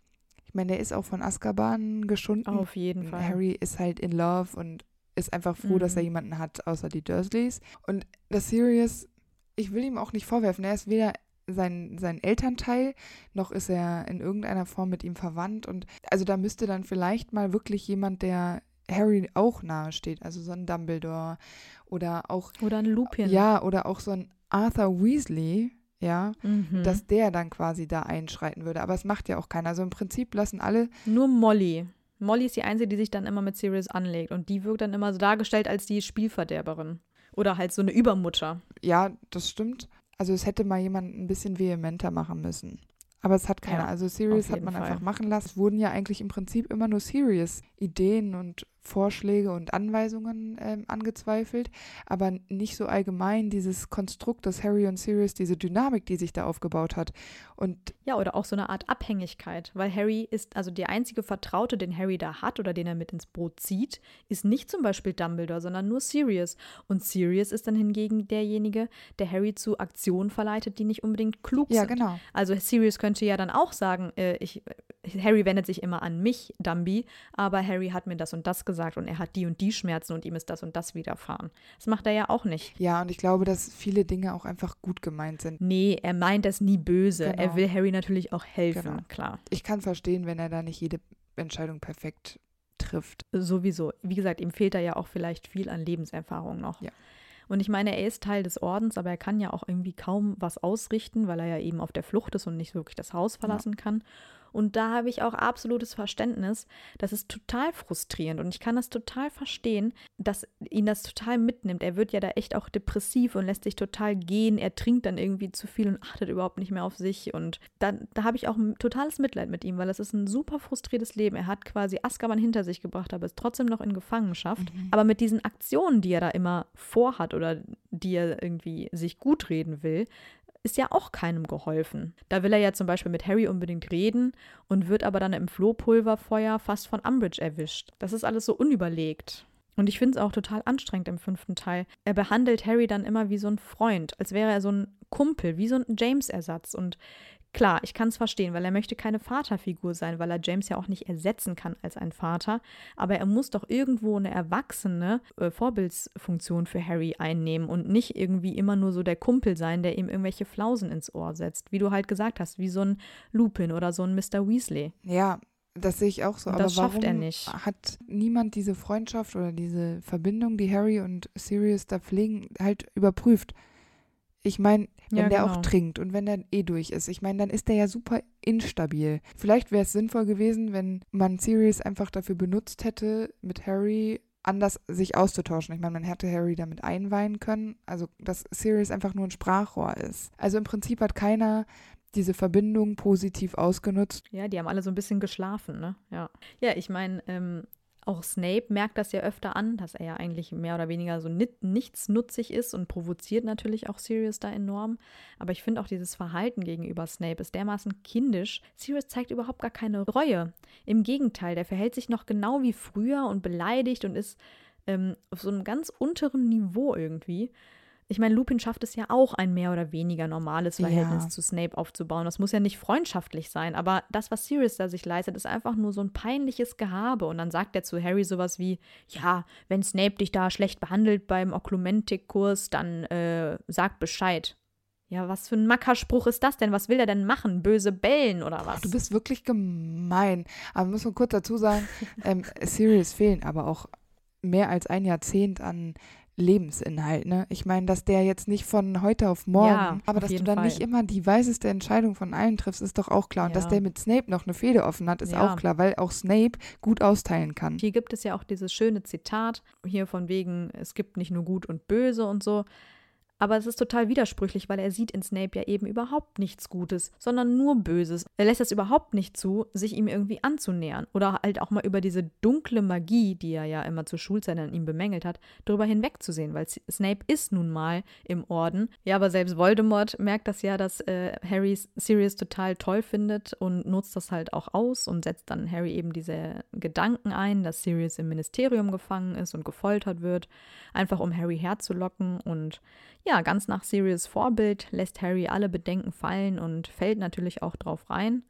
ich meine, der ist auch von Azkaban geschunden. Auf jeden Fall. Harry ist halt in Love und ist einfach froh, mhm. dass er mhm. jemanden hat, außer die Dursleys. Und das Sirius, ich will ihm auch nicht vorwerfen, er ist weder sein, sein Elternteil, noch ist er in irgendeiner Form mit ihm verwandt. Und also da müsste dann vielleicht mal wirklich jemand, der Harry auch nahe steht, also so ein Dumbledore oder auch. Oder ein Lupin. Ja, oder auch so ein Arthur Weasley, ja, mhm. dass der dann quasi da einschreiten würde. Aber es macht ja auch keiner. Also im Prinzip lassen alle. Nur Molly. Molly ist die Einzige, die sich dann immer mit Sirius anlegt. Und die wirkt dann immer so dargestellt als die Spielverderberin. Oder halt so eine Übermutter. Ja, das stimmt. Also es hätte mal jemand ein bisschen vehementer machen müssen. Aber es hat keiner. Ja, also Sirius hat man Fall. einfach machen lassen. Es wurden ja eigentlich im Prinzip immer nur Sirius-Ideen und Vorschläge und Anweisungen ähm, angezweifelt, aber nicht so allgemein dieses Konstrukt, das Harry und Sirius, diese Dynamik, die sich da aufgebaut hat. Und ja, oder auch so eine Art Abhängigkeit, weil Harry ist, also der einzige Vertraute, den Harry da hat oder den er mit ins Boot zieht, ist nicht zum Beispiel Dumbledore, sondern nur Sirius. Und Sirius ist dann hingegen derjenige, der Harry zu Aktionen verleitet, die nicht unbedingt klug ja, sind. Ja, genau. Also Sirius könnte ja dann auch sagen, äh, ich, Harry wendet sich immer an mich, Dumby, aber Harry hat mir das und das gesagt und er hat die und die Schmerzen und ihm ist das und das widerfahren. Das macht er ja auch nicht. Ja, und ich glaube, dass viele Dinge auch einfach gut gemeint sind. Nee, er meint das nie böse. Genau. Er will Harry natürlich auch helfen, genau. klar. Ich kann verstehen, wenn er da nicht jede Entscheidung perfekt trifft. Sowieso. Wie gesagt, ihm fehlt da ja auch vielleicht viel an Lebenserfahrung noch. Ja. Und ich meine, er ist Teil des Ordens, aber er kann ja auch irgendwie kaum was ausrichten, weil er ja eben auf der Flucht ist und nicht wirklich das Haus verlassen ja. kann. Und da habe ich auch absolutes Verständnis. Das ist total frustrierend und ich kann das total verstehen, dass ihn das total mitnimmt. Er wird ja da echt auch depressiv und lässt sich total gehen. Er trinkt dann irgendwie zu viel und achtet überhaupt nicht mehr auf sich. Und da, da habe ich auch ein totales Mitleid mit ihm, weil das ist ein super frustriertes Leben. Er hat quasi Azkaban hinter sich gebracht, aber ist trotzdem noch in Gefangenschaft. Mhm. Aber mit diesen Aktionen, die er da immer vorhat oder die er irgendwie sich gut reden will, ist ja auch keinem geholfen. Da will er ja zum Beispiel mit Harry unbedingt reden und wird aber dann im Flohpulverfeuer fast von Umbridge erwischt. Das ist alles so unüberlegt. Und ich finde es auch total anstrengend im fünften Teil. Er behandelt Harry dann immer wie so ein Freund, als wäre er so ein Kumpel, wie so ein James-Ersatz. Und Klar, ich kann es verstehen, weil er möchte keine Vaterfigur sein, weil er James ja auch nicht ersetzen kann als ein Vater. Aber er muss doch irgendwo eine erwachsene äh, Vorbildsfunktion für Harry einnehmen und nicht irgendwie immer nur so der Kumpel sein, der ihm irgendwelche Flausen ins Ohr setzt. Wie du halt gesagt hast, wie so ein Lupin oder so ein Mr. Weasley. Ja, Das sehe ich auch so. Aber das schafft warum er nicht. hat niemand diese Freundschaft oder diese Verbindung, die Harry und Sirius da pflegen, halt überprüft? Ich meine, wenn Ja, der genau. auch trinkt und wenn der eh durch ist, ich meine, dann ist der ja super instabil. Vielleicht wäre es sinnvoll gewesen, wenn man Sirius einfach dafür benutzt hätte, mit Harry anders sich auszutauschen. Ich meine, man hätte Harry damit einweihen können, also dass Sirius einfach nur ein Sprachrohr ist. Also im Prinzip hat keiner diese Verbindung positiv ausgenutzt. Ja, die haben alle so ein bisschen geschlafen, ne? Ja. Ja, ich meine, ähm, auch Snape merkt das ja öfter an, dass er ja eigentlich mehr oder weniger so ni nichtsnutzig ist und provoziert natürlich auch Sirius da enorm. Aber ich finde auch dieses Verhalten gegenüber Snape ist dermaßen kindisch. Sirius zeigt überhaupt gar keine Reue. Im Gegenteil, der verhält sich noch genau wie früher und beleidigt und ist ähm, auf so einem ganz unteren Niveau irgendwie. Ich meine, Lupin schafft es ja auch, ein mehr oder weniger normales Verhältnis Ja. zu Snape aufzubauen. Das muss ja nicht freundschaftlich sein, aber das, was Sirius da sich leistet, ist einfach nur so ein peinliches Gehabe. Und dann sagt er zu Harry sowas wie: Ja, wenn Snape dich da schlecht behandelt beim Oklumentik-Kurs, dann äh, sag Bescheid. Ja, was für ein Mackerspruch ist das denn? Was will er denn machen? Böse bellen oder was? Du bist wirklich gemein. Aber muss man kurz dazu sagen, ähm, Sirius fehlen aber auch mehr als ein Jahrzehnt an Lebensinhalt. Ne? Ich meine, dass der jetzt nicht von heute auf morgen, Ja, aber dass du dann Fall. nicht immer die weiseste Entscheidung von allen triffst, ist doch auch klar. Und dass Ja. der mit Snape noch eine Fehde offen hat, ist Ja. auch klar, weil auch Snape gut austeilen kann. Hier gibt es ja auch dieses schöne Zitat, hier von wegen, es gibt nicht nur Gut und Böse und so. Aber es ist total widersprüchlich, weil er sieht in Snape ja eben überhaupt nichts Gutes, sondern nur Böses. Er lässt es überhaupt nicht zu, sich ihm irgendwie anzunähern. Oder halt auch mal über diese dunkle Magie, die er ja immer zur Schulzeit an ihm bemängelt hat, darüber hinwegzusehen, weil Snape ist nun mal im Orden. Ja, aber selbst Voldemort merkt das ja, dass äh, Harry Sirius total toll findet und nutzt das halt auch aus und setzt dann Harry eben diese Gedanken ein, dass Sirius im Ministerium gefangen ist und gefoltert wird, einfach um Harry herzulocken und ja, ganz nach Sirius Vorbild lässt Harry alle Bedenken fallen und fällt natürlich auch drauf rein.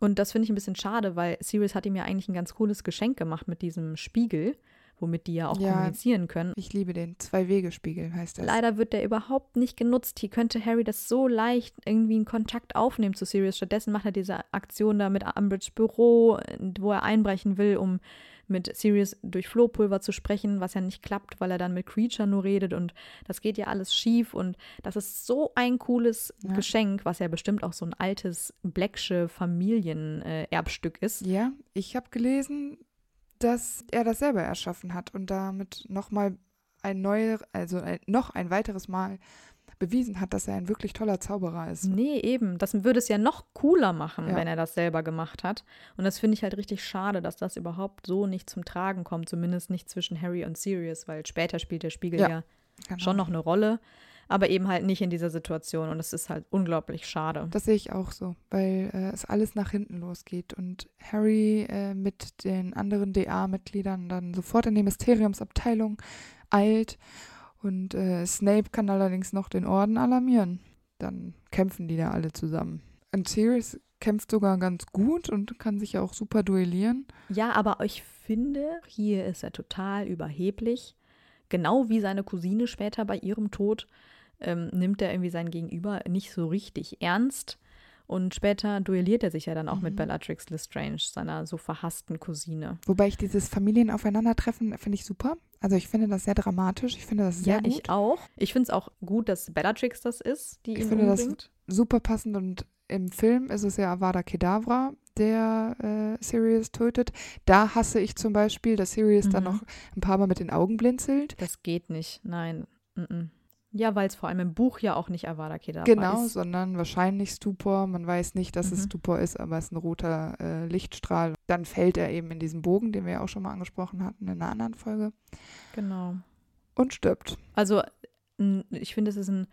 Und das finde ich ein bisschen schade, weil Sirius hat ihm ja eigentlich ein ganz cooles Geschenk gemacht mit diesem Spiegel, womit die ja auch Ja. kommunizieren können. Ich liebe den. Zwei-Wege-Spiegel heißt das. Leider wird der überhaupt nicht genutzt. Hier könnte Harry das so leicht irgendwie einen Kontakt aufnehmen zu Sirius. Stattdessen macht er diese Aktion da mit Umbridge Büro, wo er einbrechen will, um mit Sirius durch Flohpulver zu sprechen, was ja nicht klappt, weil er dann mit Creature nur redet und das geht ja alles schief und das ist so ein cooles Ja. Geschenk, was ja bestimmt auch so ein altes Blacksche Familienerbstück ist. Ja, ich habe gelesen, dass er das selber erschaffen hat und damit nochmal ein neuer, also ein, noch ein weiteres Mal bewiesen hat, dass er ein wirklich toller Zauberer ist. Nee, eben. Das würde es ja noch cooler machen, Ja. wenn er das selber gemacht hat. Und das finde ich halt richtig schade, dass das überhaupt so nicht zum Tragen kommt. Zumindest nicht zwischen Harry und Sirius, weil später spielt der Spiegel Ja, ja, Genau. schon noch eine Rolle. Aber eben halt nicht in dieser Situation. Und es ist halt unglaublich schade. Das sehe ich auch so, weil äh, es alles nach hinten losgeht und Harry äh, mit den anderen DA-Mitgliedern dann sofort in die Mysteriumsabteilung eilt und äh, Snape kann allerdings noch den Orden alarmieren. Dann kämpfen die da alle zusammen. Und Sirius kämpft sogar ganz gut und kann sich ja auch super duellieren. Ja, aber ich finde, hier ist er total überheblich. Genau wie seine Cousine später bei ihrem Tod ähm, nimmt er irgendwie sein Gegenüber nicht so richtig ernst. Und später duelliert er sich ja dann auch mit Mhm. Bellatrix Lestrange, seiner so verhassten Cousine. Wobei ich dieses Familienaufeinandertreffen finde ich super. Also ich finde das sehr dramatisch. Ich finde das sehr ja, gut. ich auch. Ich finde es auch gut, dass Bellatrix das ist, die Ich ihn finde das- umbringt. super passend und im Film ist es ja Avada Kedavra, der äh, Sirius tötet. Da hasse ich zum Beispiel, dass Sirius dann Mhm. noch ein paar Mal mit den Augen blinzelt. Das geht nicht, nein. Mm-mm. Ja, weil es vor allem im Buch ja auch nicht Avada Kedavra Genau, ist. sondern wahrscheinlich Stupor. Man weiß nicht, dass es Mhm. Stupor ist, aber es ist ein roter äh, Lichtstrahl. Dann fällt er eben in diesen Bogen, den wir ja auch schon mal angesprochen hatten in einer anderen Folge, Genau. und stirbt. Also, ich finde, es ist ein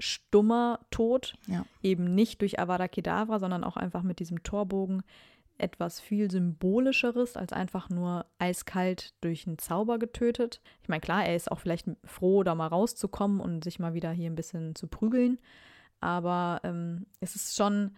stummer Tod. Ja. Eben nicht durch Avada Kedavra, sondern auch einfach mit diesem Torbogen etwas viel symbolischeres als einfach nur eiskalt durch einen Zauber getötet. Ich meine, klar, er ist auch vielleicht froh, da mal rauszukommen und sich mal wieder hier ein bisschen zu prügeln. Aber ähm, es ist schon,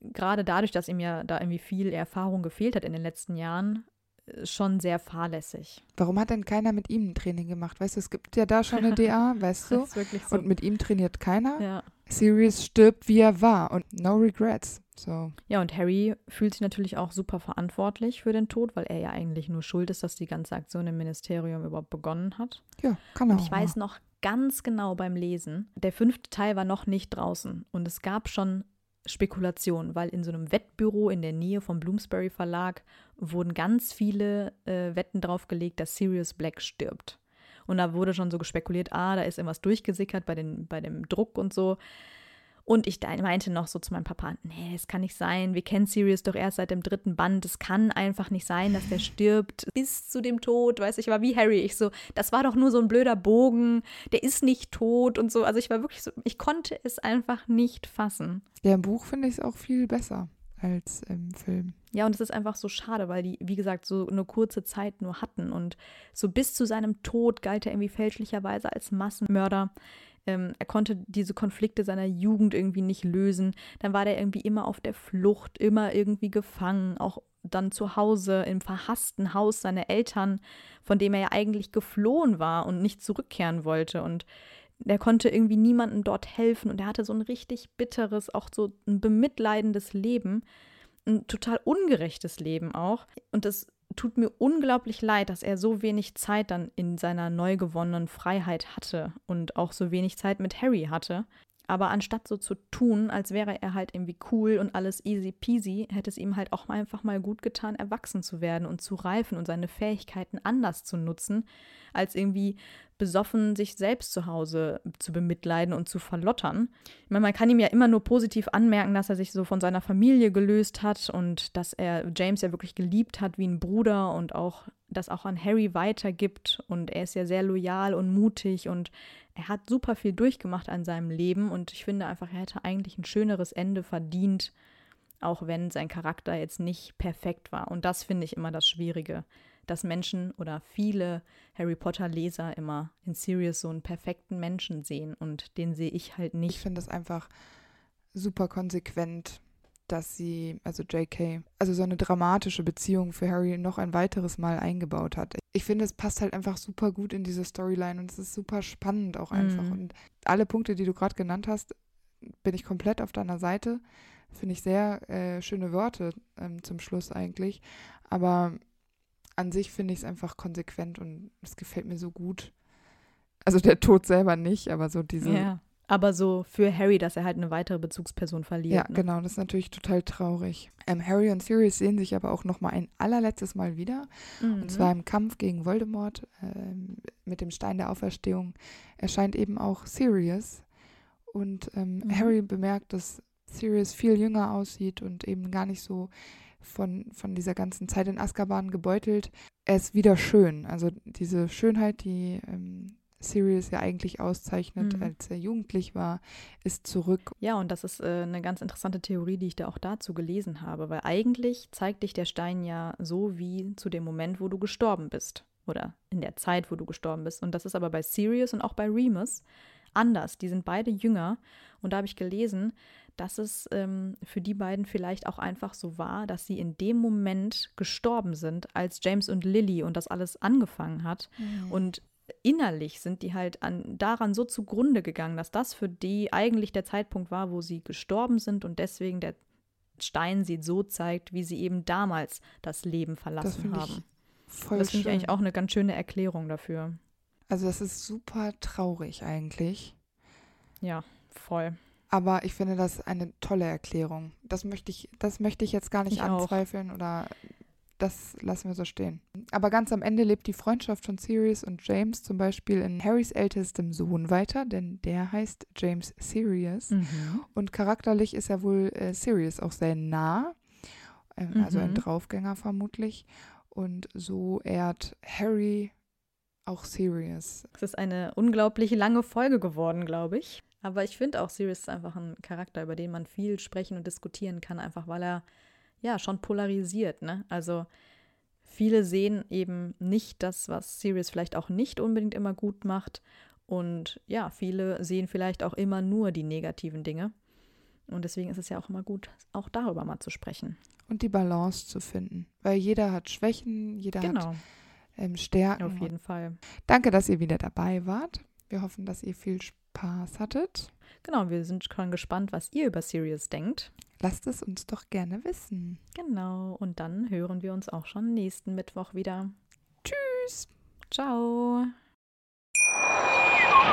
gerade dadurch, dass ihm ja da irgendwie viel Erfahrung gefehlt hat in den letzten Jahren, äh, schon sehr fahrlässig. Warum hat denn keiner mit ihm ein Training gemacht? Weißt du, es gibt ja da schon eine DA, weißt du? So. Und mit ihm trainiert keiner. ja. Sirius stirbt, wie er war und no regrets. So. Ja, und Harry fühlt sich natürlich auch super verantwortlich für den Tod, weil er ja eigentlich nur schuld ist, dass die ganze Aktion im Ministerium überhaupt begonnen hat. Ja, kann er Und ich auch weiß mal. noch ganz genau beim Lesen, der fünfte Teil war noch nicht draußen und es gab schon Spekulationen, weil in so einem Wettbüro in der Nähe vom Bloomsbury Verlag wurden ganz viele äh, Wetten draufgelegt, dass Sirius Black stirbt. Und da wurde schon so gespekuliert, ah, da ist irgendwas durchgesickert bei, den, bei dem Druck und so. Und ich meinte noch so zu meinem Papa, nee, das kann nicht sein. Wir kennen Sirius doch erst seit dem dritten Band. Es kann einfach nicht sein, dass der stirbt bis zu dem Tod. Weißt du, ich war wie Harry. Ich so, das war doch nur so ein blöder Bogen. Der ist nicht tot und so. Also ich war wirklich so, ich konnte es einfach nicht fassen. Ja, im Buch finde ich es auch viel besser als im Film. Ja, und es ist einfach so schade, weil die, wie gesagt, so eine kurze Zeit nur hatten. Und so bis zu seinem Tod galt er irgendwie fälschlicherweise als Massenmörder. Ähm, er konnte diese Konflikte seiner Jugend irgendwie nicht lösen. Dann war der irgendwie immer auf der Flucht, immer irgendwie gefangen, auch dann zu Hause im verhassten Haus seiner Eltern, von dem er ja eigentlich geflohen war und nicht zurückkehren wollte. Und er konnte irgendwie niemandem dort helfen und er hatte so ein richtig bitteres, auch so ein bemitleidendes Leben ein total ungerechtes Leben auch. Und es tut mir unglaublich leid, dass er so wenig Zeit dann in seiner neu gewonnenen Freiheit hatte und auch so wenig Zeit mit Harry hatte. Aber anstatt so zu tun, als wäre er halt irgendwie cool und alles easy peasy, hätte es ihm halt auch einfach mal gut getan, erwachsen zu werden und zu reifen und seine Fähigkeiten anders zu nutzen, als irgendwie besoffen sich selbst zu Hause zu bemitleiden und zu verlottern. Ich meine, man kann ihm ja immer nur positiv anmerken, dass er sich so von seiner Familie gelöst hat und dass er James ja wirklich geliebt hat wie ein Bruder und auch das auch an Harry weitergibt und er ist ja sehr loyal und mutig und er hat super viel durchgemacht an seinem Leben und ich finde einfach, er hätte eigentlich ein schöneres Ende verdient, auch wenn sein Charakter jetzt nicht perfekt war. Und das finde ich immer das Schwierige, dass Menschen oder viele Harry Potter-Leser immer in Sirius so einen perfekten Menschen sehen und den sehe ich halt Ich nicht. finde es einfach super konsequent, dass sie, also JK, also so eine dramatische Beziehung für Harry noch ein weiteres Mal eingebaut hat. Ich finde, es passt halt einfach super gut in diese Storyline und es ist super spannend auch einfach. Mhm. Und alle Punkte, die du gerade genannt hast, bin ich komplett auf deiner Seite. Finde ich sehr äh, schöne Worte ähm, zum Schluss eigentlich. Aber an sich finde ich es einfach konsequent und es gefällt mir so gut. Also der Tod selber nicht, aber so diese Ja. Aber so für Harry, dass er halt eine weitere Bezugsperson verliert. Ja, ne? genau, das ist natürlich total traurig. Ähm, Harry und Sirius sehen sich aber auch noch mal ein allerletztes Mal wieder. Mhm. Und zwar im Kampf gegen Voldemort ähm, mit dem Stein der Auferstehung erscheint eben auch Sirius. Und ähm, Mhm. Harry bemerkt, dass Sirius viel jünger aussieht und eben gar nicht so von, von dieser ganzen Zeit in Azkaban gebeutelt. Er ist wieder schön. Also diese Schönheit, die ähm, Sirius ja eigentlich auszeichnet, Mhm. als er jugendlich war, ist zurück. Ja, und das ist äh, eine ganz interessante Theorie, die ich da auch dazu gelesen habe, weil eigentlich zeigt dich der Stein ja so wie zu dem Moment, wo du gestorben bist oder in der Zeit, wo du gestorben bist. Und das ist aber bei Sirius und auch bei Remus anders. Die sind beide jünger und da habe ich gelesen, dass es ähm, für die beiden vielleicht auch einfach so war, dass sie in dem Moment gestorben sind, als James und Lily und das alles angefangen hat. Und innerlich sind die halt an, daran so zugrunde gegangen, dass das für die eigentlich der Zeitpunkt war, wo sie gestorben sind und deswegen der Stein sie so zeigt, wie sie eben damals das Leben Das verlassen finde haben. voll das finde ich eigentlich auch eine ganz schöne Erklärung dafür. Also das ist super traurig eigentlich. Ja, voll. Aber ich finde das eine tolle Erklärung. Das möchte ich, das möchte ich jetzt gar nicht Ich auch. anzweifeln oder das lassen wir so stehen. Aber ganz am Ende lebt die Freundschaft von Sirius und James zum Beispiel in Harrys ältestem Sohn weiter, denn der heißt James Sirius. Mhm. Und charakterlich ist er wohl äh, Sirius auch sehr nah, ähm, also ein Mhm. Draufgänger vermutlich. Und so ehrt Harry auch Sirius. Es ist eine unglaublich lange Folge geworden, glaube ich. Aber ich finde auch, Sirius ist einfach ein Charakter, über den man viel sprechen und diskutieren kann, einfach weil er ja schon polarisiert. Ne? Also viele sehen eben nicht das, was Sirius vielleicht auch nicht unbedingt immer gut macht. Und ja, viele sehen vielleicht auch immer nur die negativen Dinge. Und deswegen ist es ja auch immer gut, auch darüber mal zu sprechen. Und die Balance zu finden. Weil jeder hat Schwächen, jeder hat Genau, ähm, Stärken. auf jeden Fall. Danke, dass ihr wieder dabei wart. Wir hoffen, dass ihr viel Spaß hattet. Genau, wir sind schon gespannt, was ihr über Sirius denkt. Lasst es uns doch gerne wissen. Genau, und dann hören wir uns auch schon nächsten Mittwoch wieder. Tschüss. Ciao.